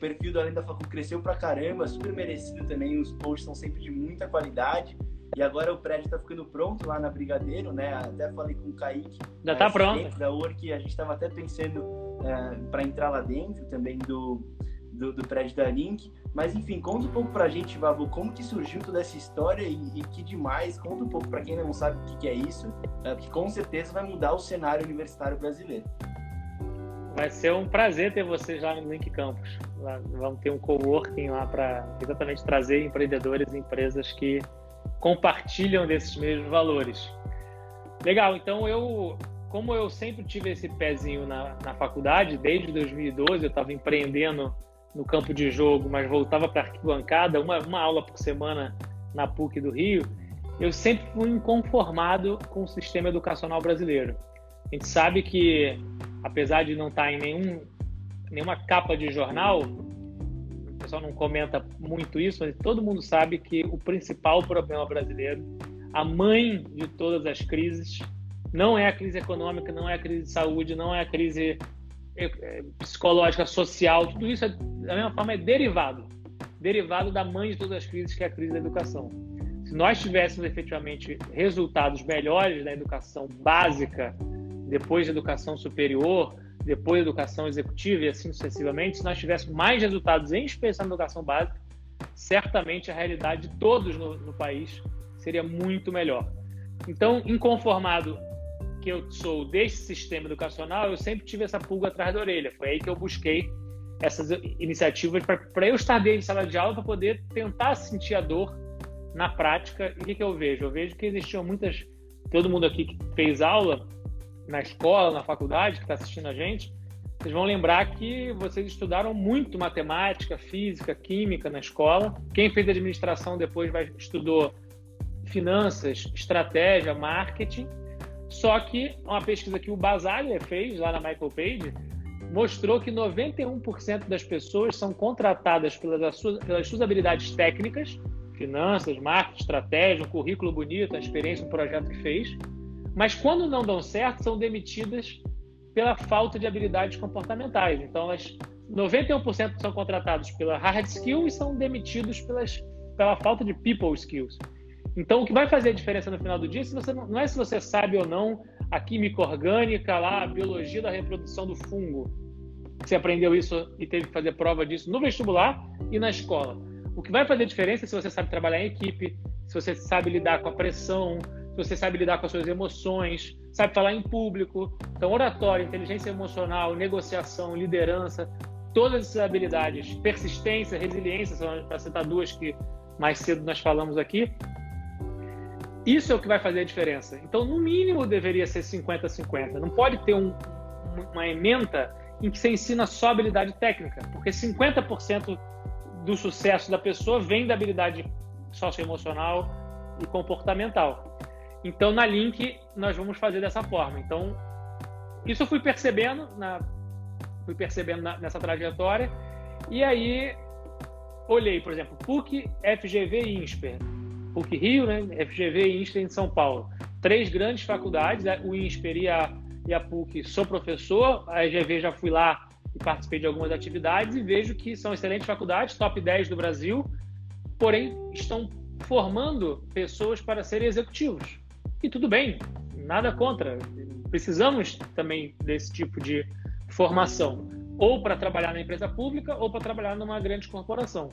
perfil do Além da Facu cresceu pra caramba, super merecido também, os posts são sempre de muita qualidade. E agora o prédio está ficando pronto lá na Brigadeiro, né? Até falei com o Kaique. Já está pronto. Da Work, a gente estava até pensando é, para entrar lá dentro também do, do, do, prédio da Link. Mas enfim, conta um pouco para a gente, Babu, como que surgiu toda essa história e, e que demais. Conta um pouco para quem não sabe o que, que é isso, é, que com certeza vai mudar o cenário universitário brasileiro. Vai ser um prazer ter vocês lá no Link Campus. Lá, vamos ter um coworking lá para exatamente trazer empreendedores e empresas que compartilham desses mesmos valores. Legal, então eu, como eu sempre tive esse pezinho na, na faculdade, desde 2012 eu estava empreendendo no campo de jogo, mas voltava para arquibancada, uma, uma aula por semana na PUC do Rio, eu sempre fui inconformado com o sistema educacional brasileiro. A gente sabe que, apesar de não estar em nenhum, nenhuma capa de jornal, pessoal não comenta muito isso, mas todo mundo sabe que o principal problema brasileiro, a mãe de todas as crises, não é a crise econômica, não é a crise de saúde, não é a crise é, psicológica, social, tudo isso, é, da mesma forma, é derivado. Derivado da mãe de todas as crises, que é a crise da educação. Se nós tivéssemos efetivamente resultados melhores na educação básica, depois educação superior, depois educação executiva e assim sucessivamente, se nós tivéssemos mais resultados, em especial na educação básica, certamente a realidade de todos no, no país seria muito melhor. Então, inconformado que eu sou desse sistema educacional, eu sempre tive essa pulga atrás da orelha. Foi aí que eu busquei essas iniciativas para eu estar dentro de sala de aula para poder tentar sentir a dor na prática. E o que, que eu vejo? Eu vejo que existiam muitas. Todo mundo aqui que fez aula na escola, na faculdade, que está assistindo a gente, vocês vão lembrar que vocês estudaram muito matemática, física, química na escola. Quem fez administração depois vai, estudou finanças, estratégia, marketing. Só que uma pesquisa que o Basaglia fez lá na Michael Page mostrou que 91% das pessoas são contratadas pelas suas, pelas suas habilidades técnicas, finanças, marketing, estratégia, um currículo bonito, a experiência, um projeto que fez, mas quando não dão certo, são demitidas pela falta de habilidades comportamentais. Então, elas 91% são contratados pela hard skill e são demitidos pelas, pela falta de people skills. Então, o que vai fazer a diferença no final do dia se você não, não é se você sabe ou não a química orgânica, lá, a biologia da reprodução do fungo. Você aprendeu isso e teve que fazer prova disso no vestibular e na escola. O que vai fazer diferença é se você sabe trabalhar em equipe, se você sabe lidar com a pressão, se você sabe lidar com as suas emoções, sabe falar em público. Então, oratória, inteligência emocional, negociação, liderança, todas essas habilidades, persistência, resiliência, para citar duas que mais cedo nós falamos aqui, isso é o que vai fazer a diferença. Então, no mínimo, deveria ser 50-50. Não pode ter um, uma emenda em que você ensina só habilidade técnica, porque 50% do sucesso da pessoa vem da habilidade socioemocional e comportamental. Então, na Link, nós vamos fazer dessa forma. Então, isso eu fui percebendo, na, fui percebendo na, nessa trajetória. E aí, olhei, por exemplo, PUC, FGV e INSPER. PUC Rio, né? FGV e INSPER em São Paulo. Três grandes faculdades, o INSPER e a, e a PUC sou professor, a FGV já fui lá e participei de algumas atividades e vejo que são excelentes faculdades, top 10 do Brasil, porém estão formando pessoas para serem executivos. E tudo bem, nada contra. Precisamos também desse tipo de formação, ou para trabalhar na empresa pública ou para trabalhar numa grande corporação.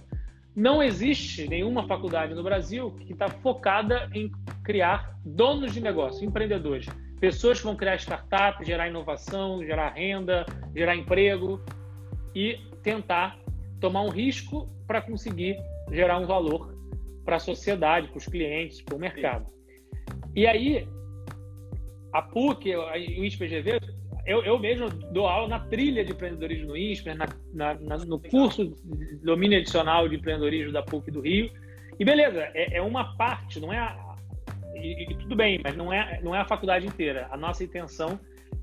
Não existe nenhuma faculdade no Brasil que está focada em criar donos de negócio, empreendedores. pessoas que vão criar startup, gerar inovação, gerar renda, gerar emprego e tentar tomar um risco para conseguir gerar um valor para a sociedade, para os clientes, para o mercado. E aí, a PUC, o ISPGV, eu, eu mesmo dou aula na trilha de empreendedorismo no INSPER, na, na, na, no curso de domínio adicional de empreendedorismo da PUC do Rio. E beleza, é, é uma parte, não é. A, e, e, tudo bem, mas não é, não é a faculdade inteira. A nossa intenção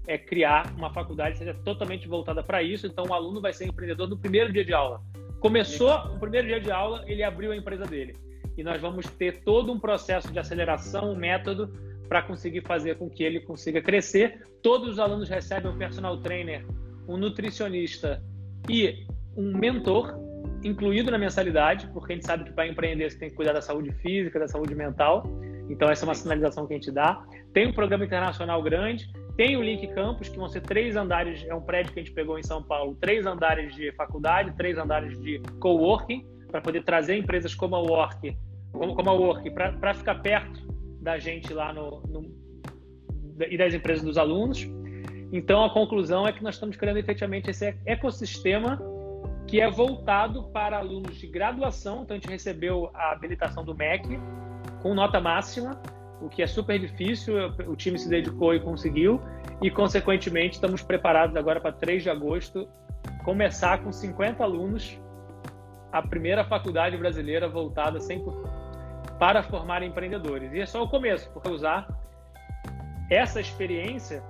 é criar uma faculdade que seja totalmente voltada para isso. Então, o aluno vai ser empreendedor no primeiro dia de aula. Começou o primeiro dia de aula, ele abriu a empresa dele. E nós vamos ter todo um processo de aceleração, um método para conseguir fazer com que ele consiga crescer. Todos os alunos recebem um personal trainer, um nutricionista e um mentor incluído na mensalidade, porque a gente sabe que para empreender você tem que cuidar da saúde física, da saúde mental. Então essa é uma sinalização que a gente dá. Tem um programa internacional grande, tem o Link Campus, que vão ser três andares, é um prédio que a gente pegou em São Paulo, três andares de faculdade, três andares de coworking, para poder trazer empresas como a Work, como, como a Work, para ficar perto da gente lá no, no, e das empresas dos alunos. Então, a conclusão é que nós estamos criando efetivamente esse ecossistema que é voltado para alunos de graduação. Então, a gente recebeu a habilitação do MEC com nota máxima, o que é super difícil. O time se dedicou e conseguiu. E, consequentemente, estamos preparados agora para 3 de agosto começar com 50 alunos a primeira faculdade brasileira voltada 100% para formar empreendedores. E é só o começo, porque usar essa experiência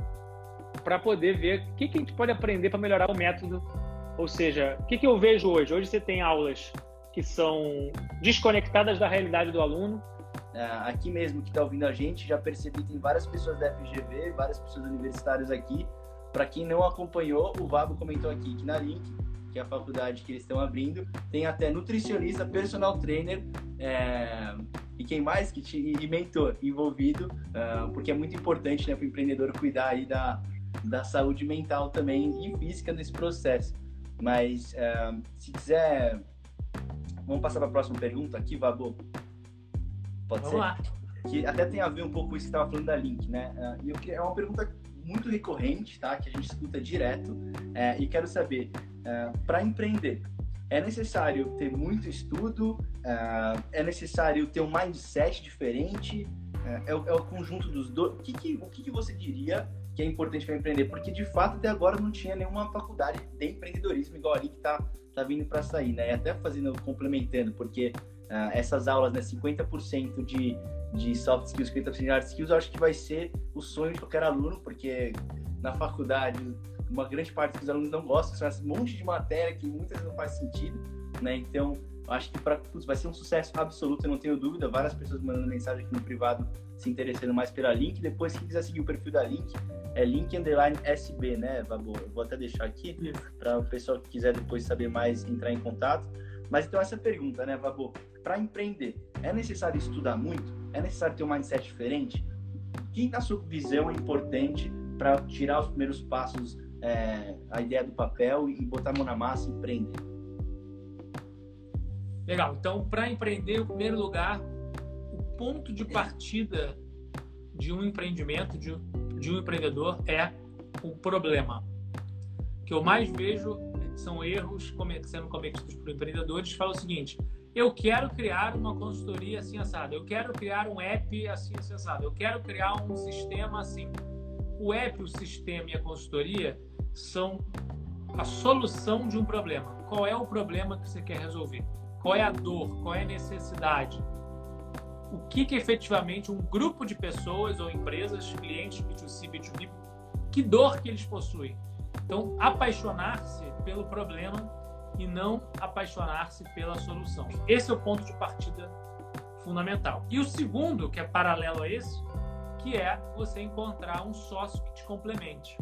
para poder ver o que, que a gente pode aprender para melhorar o método. Ou seja, o que, que eu vejo hoje? Hoje você tem aulas que são desconectadas da realidade do aluno. É, aqui mesmo que está ouvindo a gente, já percebi que tem várias pessoas da FGV, várias pessoas universitárias aqui. Para quem não acompanhou, o Vago comentou aqui que na Link que é a faculdade que eles estão abrindo, tem até nutricionista, personal trainer é, e quem mais que te, e mentor envolvido, uh, porque é muito importante né, para o empreendedor cuidar aí da, da saúde mental também e física nesse processo. Mas uh, se quiser, vamos passar para a próxima pergunta aqui, Vabo. Pode vamos ser? lá. Que até tem a ver um pouco com isso que estava falando da Link, né? Uh, e é uma pergunta muito recorrente, tá? Que a gente escuta direto. É, e quero saber, é, para empreender, é necessário ter muito estudo? É, é necessário ter um mindset diferente? É, é, o, é o, conjunto dos dois? O que, que o que, que você diria que é importante para empreender? Porque, de fato, até agora não tinha nenhuma faculdade de empreendedorismo igual ali que está tá vindo para sair, né? E até fazendo, complementando, porque uh, essas aulas, né, 50% de de soft skills, 50% de hard skills, eu acho que vai ser o sonho de qualquer aluno, porque na faculdade uma grande parte dos alunos não gosta, são esse monte de matéria que muitas vezes não faz sentido, né? Então, acho que para vai ser um sucesso absoluto, eu não tenho dúvida. Várias pessoas mandando mensagem aqui no privado se interessando mais pela Link. Depois, se quiser seguir o perfil da Link, é link underline SB, né, Vabo? Eu vou até deixar aqui para o pessoal que quiser depois saber mais entrar em contato. Mas então essa pergunta, né, Vabo? Para empreender, é necessário estudar muito? É necessário ter um mindset diferente? O que, na sua visão, é importante para tirar os primeiros passos, é, a ideia do papel e botar a mão na massa e empreender? Legal. Então, para empreender, em primeiro lugar, o ponto de partida de um empreendimento, de, de um empreendedor, é o problema. O que eu mais vejo são erros sendo cometidos por empreendedores. Fala o seguinte: eu quero criar uma consultoria assim assada, eu quero criar um app assim assado, eu quero criar um sistema assim. O app, o sistema e a consultoria são a solução de um problema. Qual é o problema que você quer resolver? Qual é a dor? Qual é a necessidade? O que, que efetivamente um grupo de pessoas ou empresas, clientes B2C, B2B, que dor que eles possuem? Então, apaixonar-se pelo problema e não apaixonar-se pela solução. Esse é o ponto de partida fundamental. E o segundo, que é paralelo a esse, que é você encontrar um sócio que te complemente.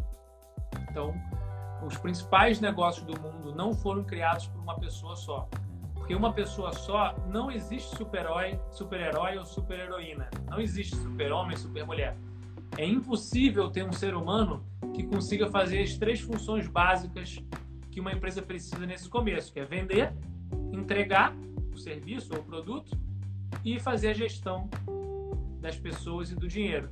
Então, os principais negócios do mundo não foram criados por uma pessoa só. Porque uma pessoa só não existe super-herói, super-herói ou super-heroína. Não existe super-homem, super-mulher. É impossível ter um ser humano que consiga fazer as três funções básicas que uma empresa precisa nesse começo, que é vender, entregar o serviço ou o produto e fazer a gestão das pessoas e do dinheiro.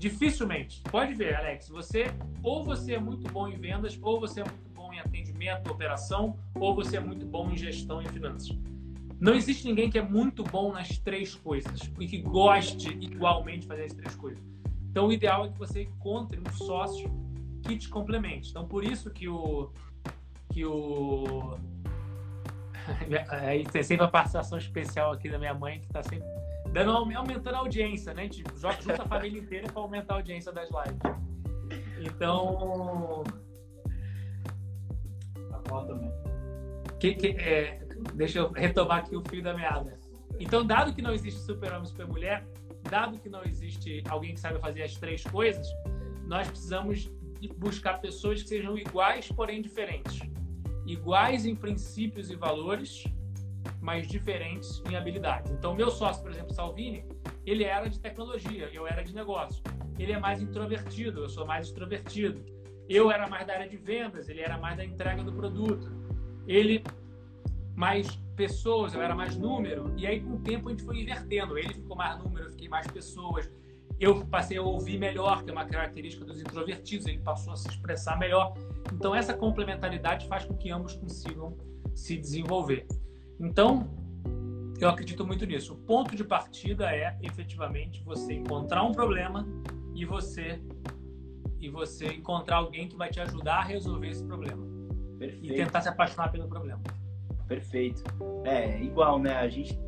Dificilmente. Pode ver, Alex. Você ou você é muito bom em vendas, ou você é muito bom em atendimento, operação, ou você é muito bom em gestão e finanças. Não existe ninguém que é muito bom nas três coisas e que goste igualmente de fazer as três coisas. Então, o ideal é que você encontre um sócio que te complemente. Então, por isso que o que o aí tem sempre a participação especial aqui da minha mãe que está sempre dando, aumentando a audiência, né? A gente junta a família inteira para aumentar a audiência das lives. Então. A também. Que, que, é, deixa eu retomar aqui o fio da meada. Então, dado que não existe super-homem e super-mulher, dado que não existe alguém que saiba fazer as três coisas, nós precisamos buscar pessoas que sejam iguais, porém diferentes. Iguais em princípios e valores, mas diferentes em habilidades. Então, meu sócio, por exemplo, Salvini, ele era de tecnologia, eu era de negócio. Ele é mais introvertido, eu sou mais extrovertido. Eu era mais da área de vendas, ele era mais da entrega do produto. Ele mais pessoas, eu era mais número. E aí, com o tempo, a gente foi invertendo. Ele ficou mais número, eu fiquei mais pessoas. Eu passei a ouvir melhor, que é uma característica dos introvertidos. Ele passou a se expressar melhor. Então, essa complementaridade faz com que ambos consigam se desenvolver. Então, eu acredito muito nisso. O ponto de partida é efetivamente você encontrar um problema e você e você encontrar alguém que vai te ajudar a resolver esse problema. Perfeito. E tentar se apaixonar pelo problema. Perfeito. É, igual, né? A gente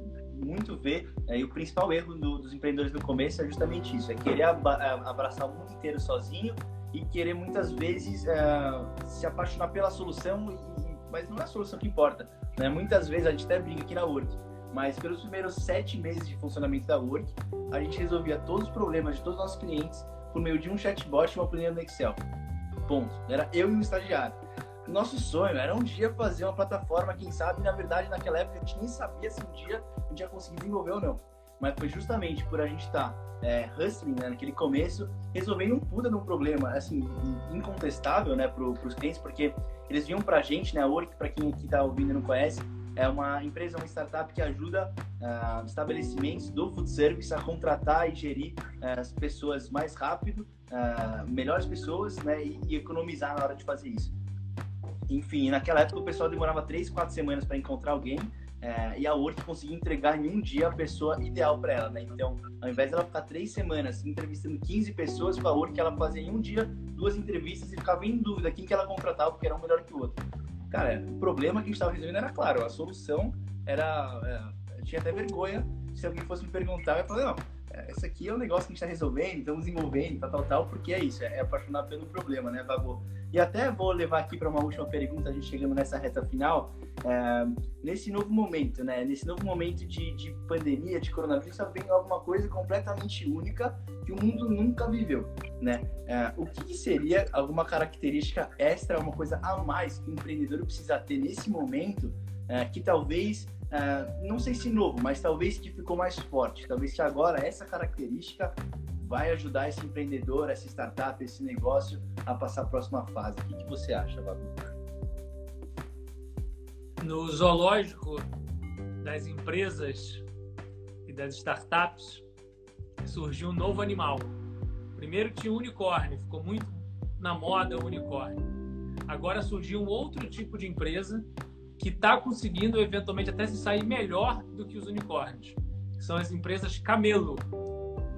muito vê, é, e o principal erro do, dos empreendedores no começo é justamente isso, é querer abraçar o mundo inteiro sozinho e querer muitas vezes é, se apaixonar pela solução, e, mas não é a solução que importa. Né? Muitas vezes a gente até brinca aqui na Work, mas pelos primeiros sete meses de funcionamento da Work, a gente resolvia todos os problemas de todos os nossos clientes por meio de um chatbot e uma planilha no Excel. Ponto. Era eu e um estagiário. Nosso sonho era um dia fazer uma plataforma, quem sabe, na verdade, naquela época a gente nem sabia se um dia a gente ia conseguir desenvolver ou não. Mas foi justamente por a gente estar tá, é, hustling, né, naquele começo, resolvendo um puta de um problema, assim, incontestável, né, para os clientes, porque eles vinham para a gente, né, a Work, para quem aqui está ouvindo e não conhece, é uma empresa, uma startup que ajuda uh, estabelecimentos do food service a contratar e gerir uh, as pessoas mais rápido, uh, melhores pessoas, né, e, e, economizar na hora de fazer isso. Enfim, naquela época o pessoal demorava três, quatro semanas para encontrar alguém e a Work conseguia entregar em um dia a pessoa ideal para ela, né? Então, ao invés dela ficar três semanas entrevistando 15 pessoas, com a Work ela fazia em um dia duas entrevistas e ficava em dúvida quem que ela contratava porque era um melhor que o outro. Cara, o problema que a gente estava resolvendo era claro, a solução era. É, tinha até vergonha se alguém fosse me perguntar, eu ia falar, não, é, esse aqui é um negócio que a gente está resolvendo, estamos desenvolvendo, tal, tal, tal, porque é isso, é, é apaixonar pelo problema, né, Vagô? E até vou levar aqui para uma última pergunta, a gente chegando nessa reta final. É, nesse novo momento, né, nesse novo momento de, de pandemia, de coronavírus, está vendo alguma coisa completamente única que o mundo nunca viveu, né? É, o que, seria alguma característica extra, uma coisa a mais que o empreendedor precisa ter nesse momento, é, que talvez Uh, não sei se novo, mas talvez que ficou mais forte. Talvez que agora essa característica vai ajudar esse empreendedor, essa startup, esse negócio a passar a próxima fase. O que, que você acha, Babu? No zoológico das empresas e das startups surgiu um novo animal. Primeiro tinha o unicórnio, ficou muito na moda o unicórnio. Agora surgiu um outro tipo de empresa que está conseguindo eventualmente até se sair melhor do que os unicórnios. São as empresas camelo.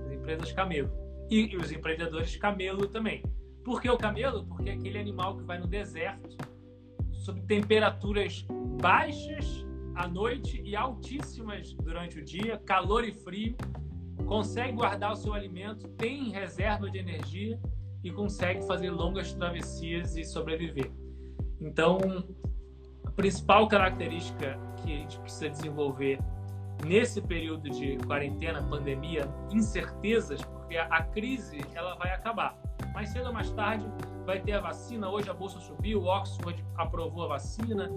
As empresas camelo. E, e os empreendedores camelo também. Por que o camelo? Porque é aquele animal que vai no deserto, sob temperaturas baixas à noite e altíssimas durante o dia, calor e frio, consegue guardar o seu alimento, tem reserva de energia e consegue fazer longas travessias e sobreviver. Então, principal característica que a gente precisa desenvolver nesse período de quarentena, pandemia, incertezas, porque a, crise ela vai acabar. Mais cedo ou mais tarde vai ter a vacina. Hoje a bolsa subiu, o Oxford aprovou a vacina.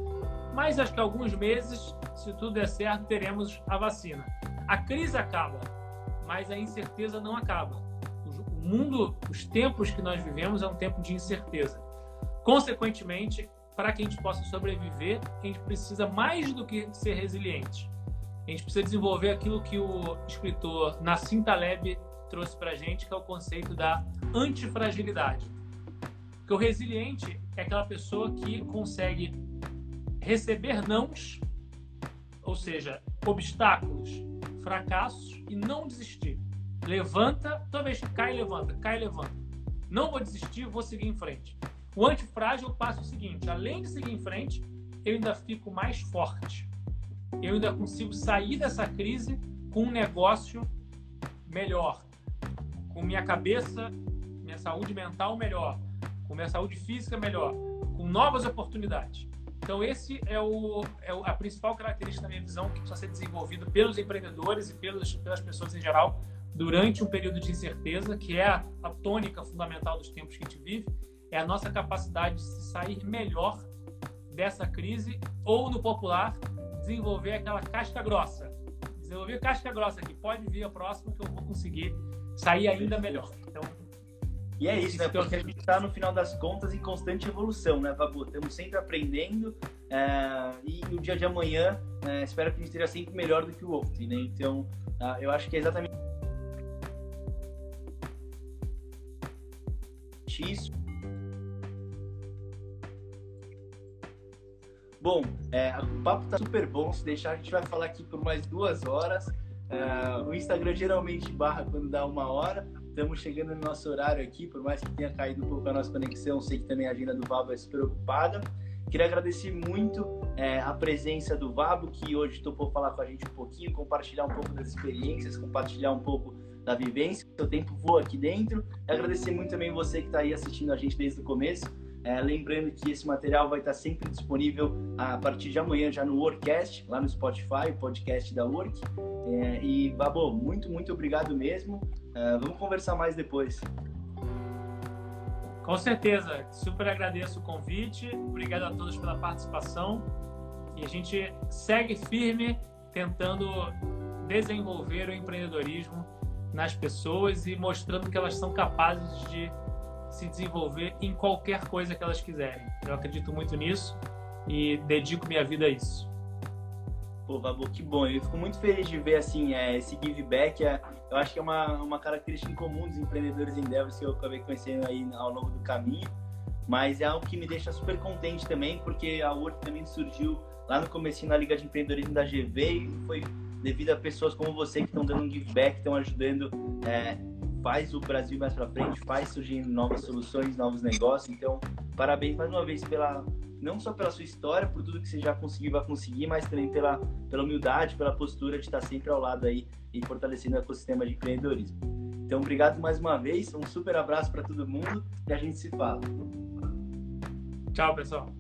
Mas acho que alguns meses, se tudo der certo, teremos a vacina. A crise acaba, mas a incerteza não acaba. O mundo, os tempos que nós vivemos é um tempo de incerteza. Consequentemente, para que a gente possa sobreviver, a gente precisa mais do que ser resiliente. A gente precisa desenvolver aquilo que o escritor Nassim Taleb trouxe para gente, que é o conceito da antifragilidade. Porque o resiliente é aquela pessoa que consegue receber nãos, ou seja, obstáculos, fracassos e não desistir. Levanta, toda vez que cai, levanta, cai, levanta. Não vou desistir, vou seguir em frente. O antifrágil passa o seguinte: além de seguir em frente, eu ainda fico mais forte. Eu ainda consigo sair dessa crise com um negócio melhor, com minha cabeça, minha saúde mental melhor, com minha saúde física melhor, com novas oportunidades. Então, esse é, o, é a principal característica da minha visão que precisa ser desenvolvido pelos empreendedores e pelas, pelas pessoas em geral durante um período de incerteza, que é a, a tônica fundamental dos tempos que a gente vive, é a nossa capacidade de se sair melhor dessa crise ou, no popular, desenvolver aquela casca grossa. Desenvolver casca grossa aqui. Pode vir a próxima que eu vou conseguir sair ainda melhor. Então, e é isso, né? Porque a gente está, no final das contas, em constante evolução, né, Babu? Estamos sempre aprendendo é, e o dia de amanhã, é, espero que a gente esteja sempre melhor do que o ontem, né? Então, ah, eu acho que é exatamente isso. Bom, é, o papo tá super bom. Se deixar, a gente vai falar aqui por mais duas horas. É, o Instagram geralmente barra quando dá uma hora. Estamos chegando no nosso horário aqui, por mais que tenha caído um pouco a nossa conexão, sei que também a agenda do Vabo é super ocupada. Queria agradecer muito é, a presença do Vabo, que hoje topou falar com a gente um pouquinho, compartilhar um pouco das experiências, compartilhar um pouco da vivência. O tempo voa aqui dentro. E agradecer muito também você que está aí assistindo a gente desde o começo. É, lembrando que esse material vai estar sempre disponível a partir de amanhã já no Workcast, lá no Spotify, o podcast da Work. É, e, Babo, muito, muito obrigado mesmo. É, vamos conversar mais depois. Com certeza. Super agradeço o convite. Obrigado a todos pela participação. E a gente segue firme tentando desenvolver o empreendedorismo nas pessoas e mostrando que elas são capazes de se desenvolver em qualquer coisa que elas quiserem. Eu acredito muito nisso e dedico minha vida a isso. Pô, Babu, que bom. Eu fico muito feliz de ver assim, é, esse give back. É, eu acho que é uma, uma característica incomum dos empreendedores em Devils que eu acabei conhecendo aí ao longo do caminho. Mas é algo que me deixa super contente também, porque a Work também surgiu lá no começo na Liga de Empreendedorismo da GV e foi devido a pessoas como você que estão dando um give back, estão ajudando é, faz o Brasil mais para frente, faz surgir novas soluções, novos negócios. Então, parabéns mais uma vez pela não só pela sua história, por tudo que você já conseguiu vai conseguir, mas também pela, pela humildade, pela postura de estar sempre ao lado aí e fortalecendo o ecossistema de empreendedorismo. Então, obrigado mais uma vez, um super abraço para todo mundo e a gente se fala. Tchau, pessoal.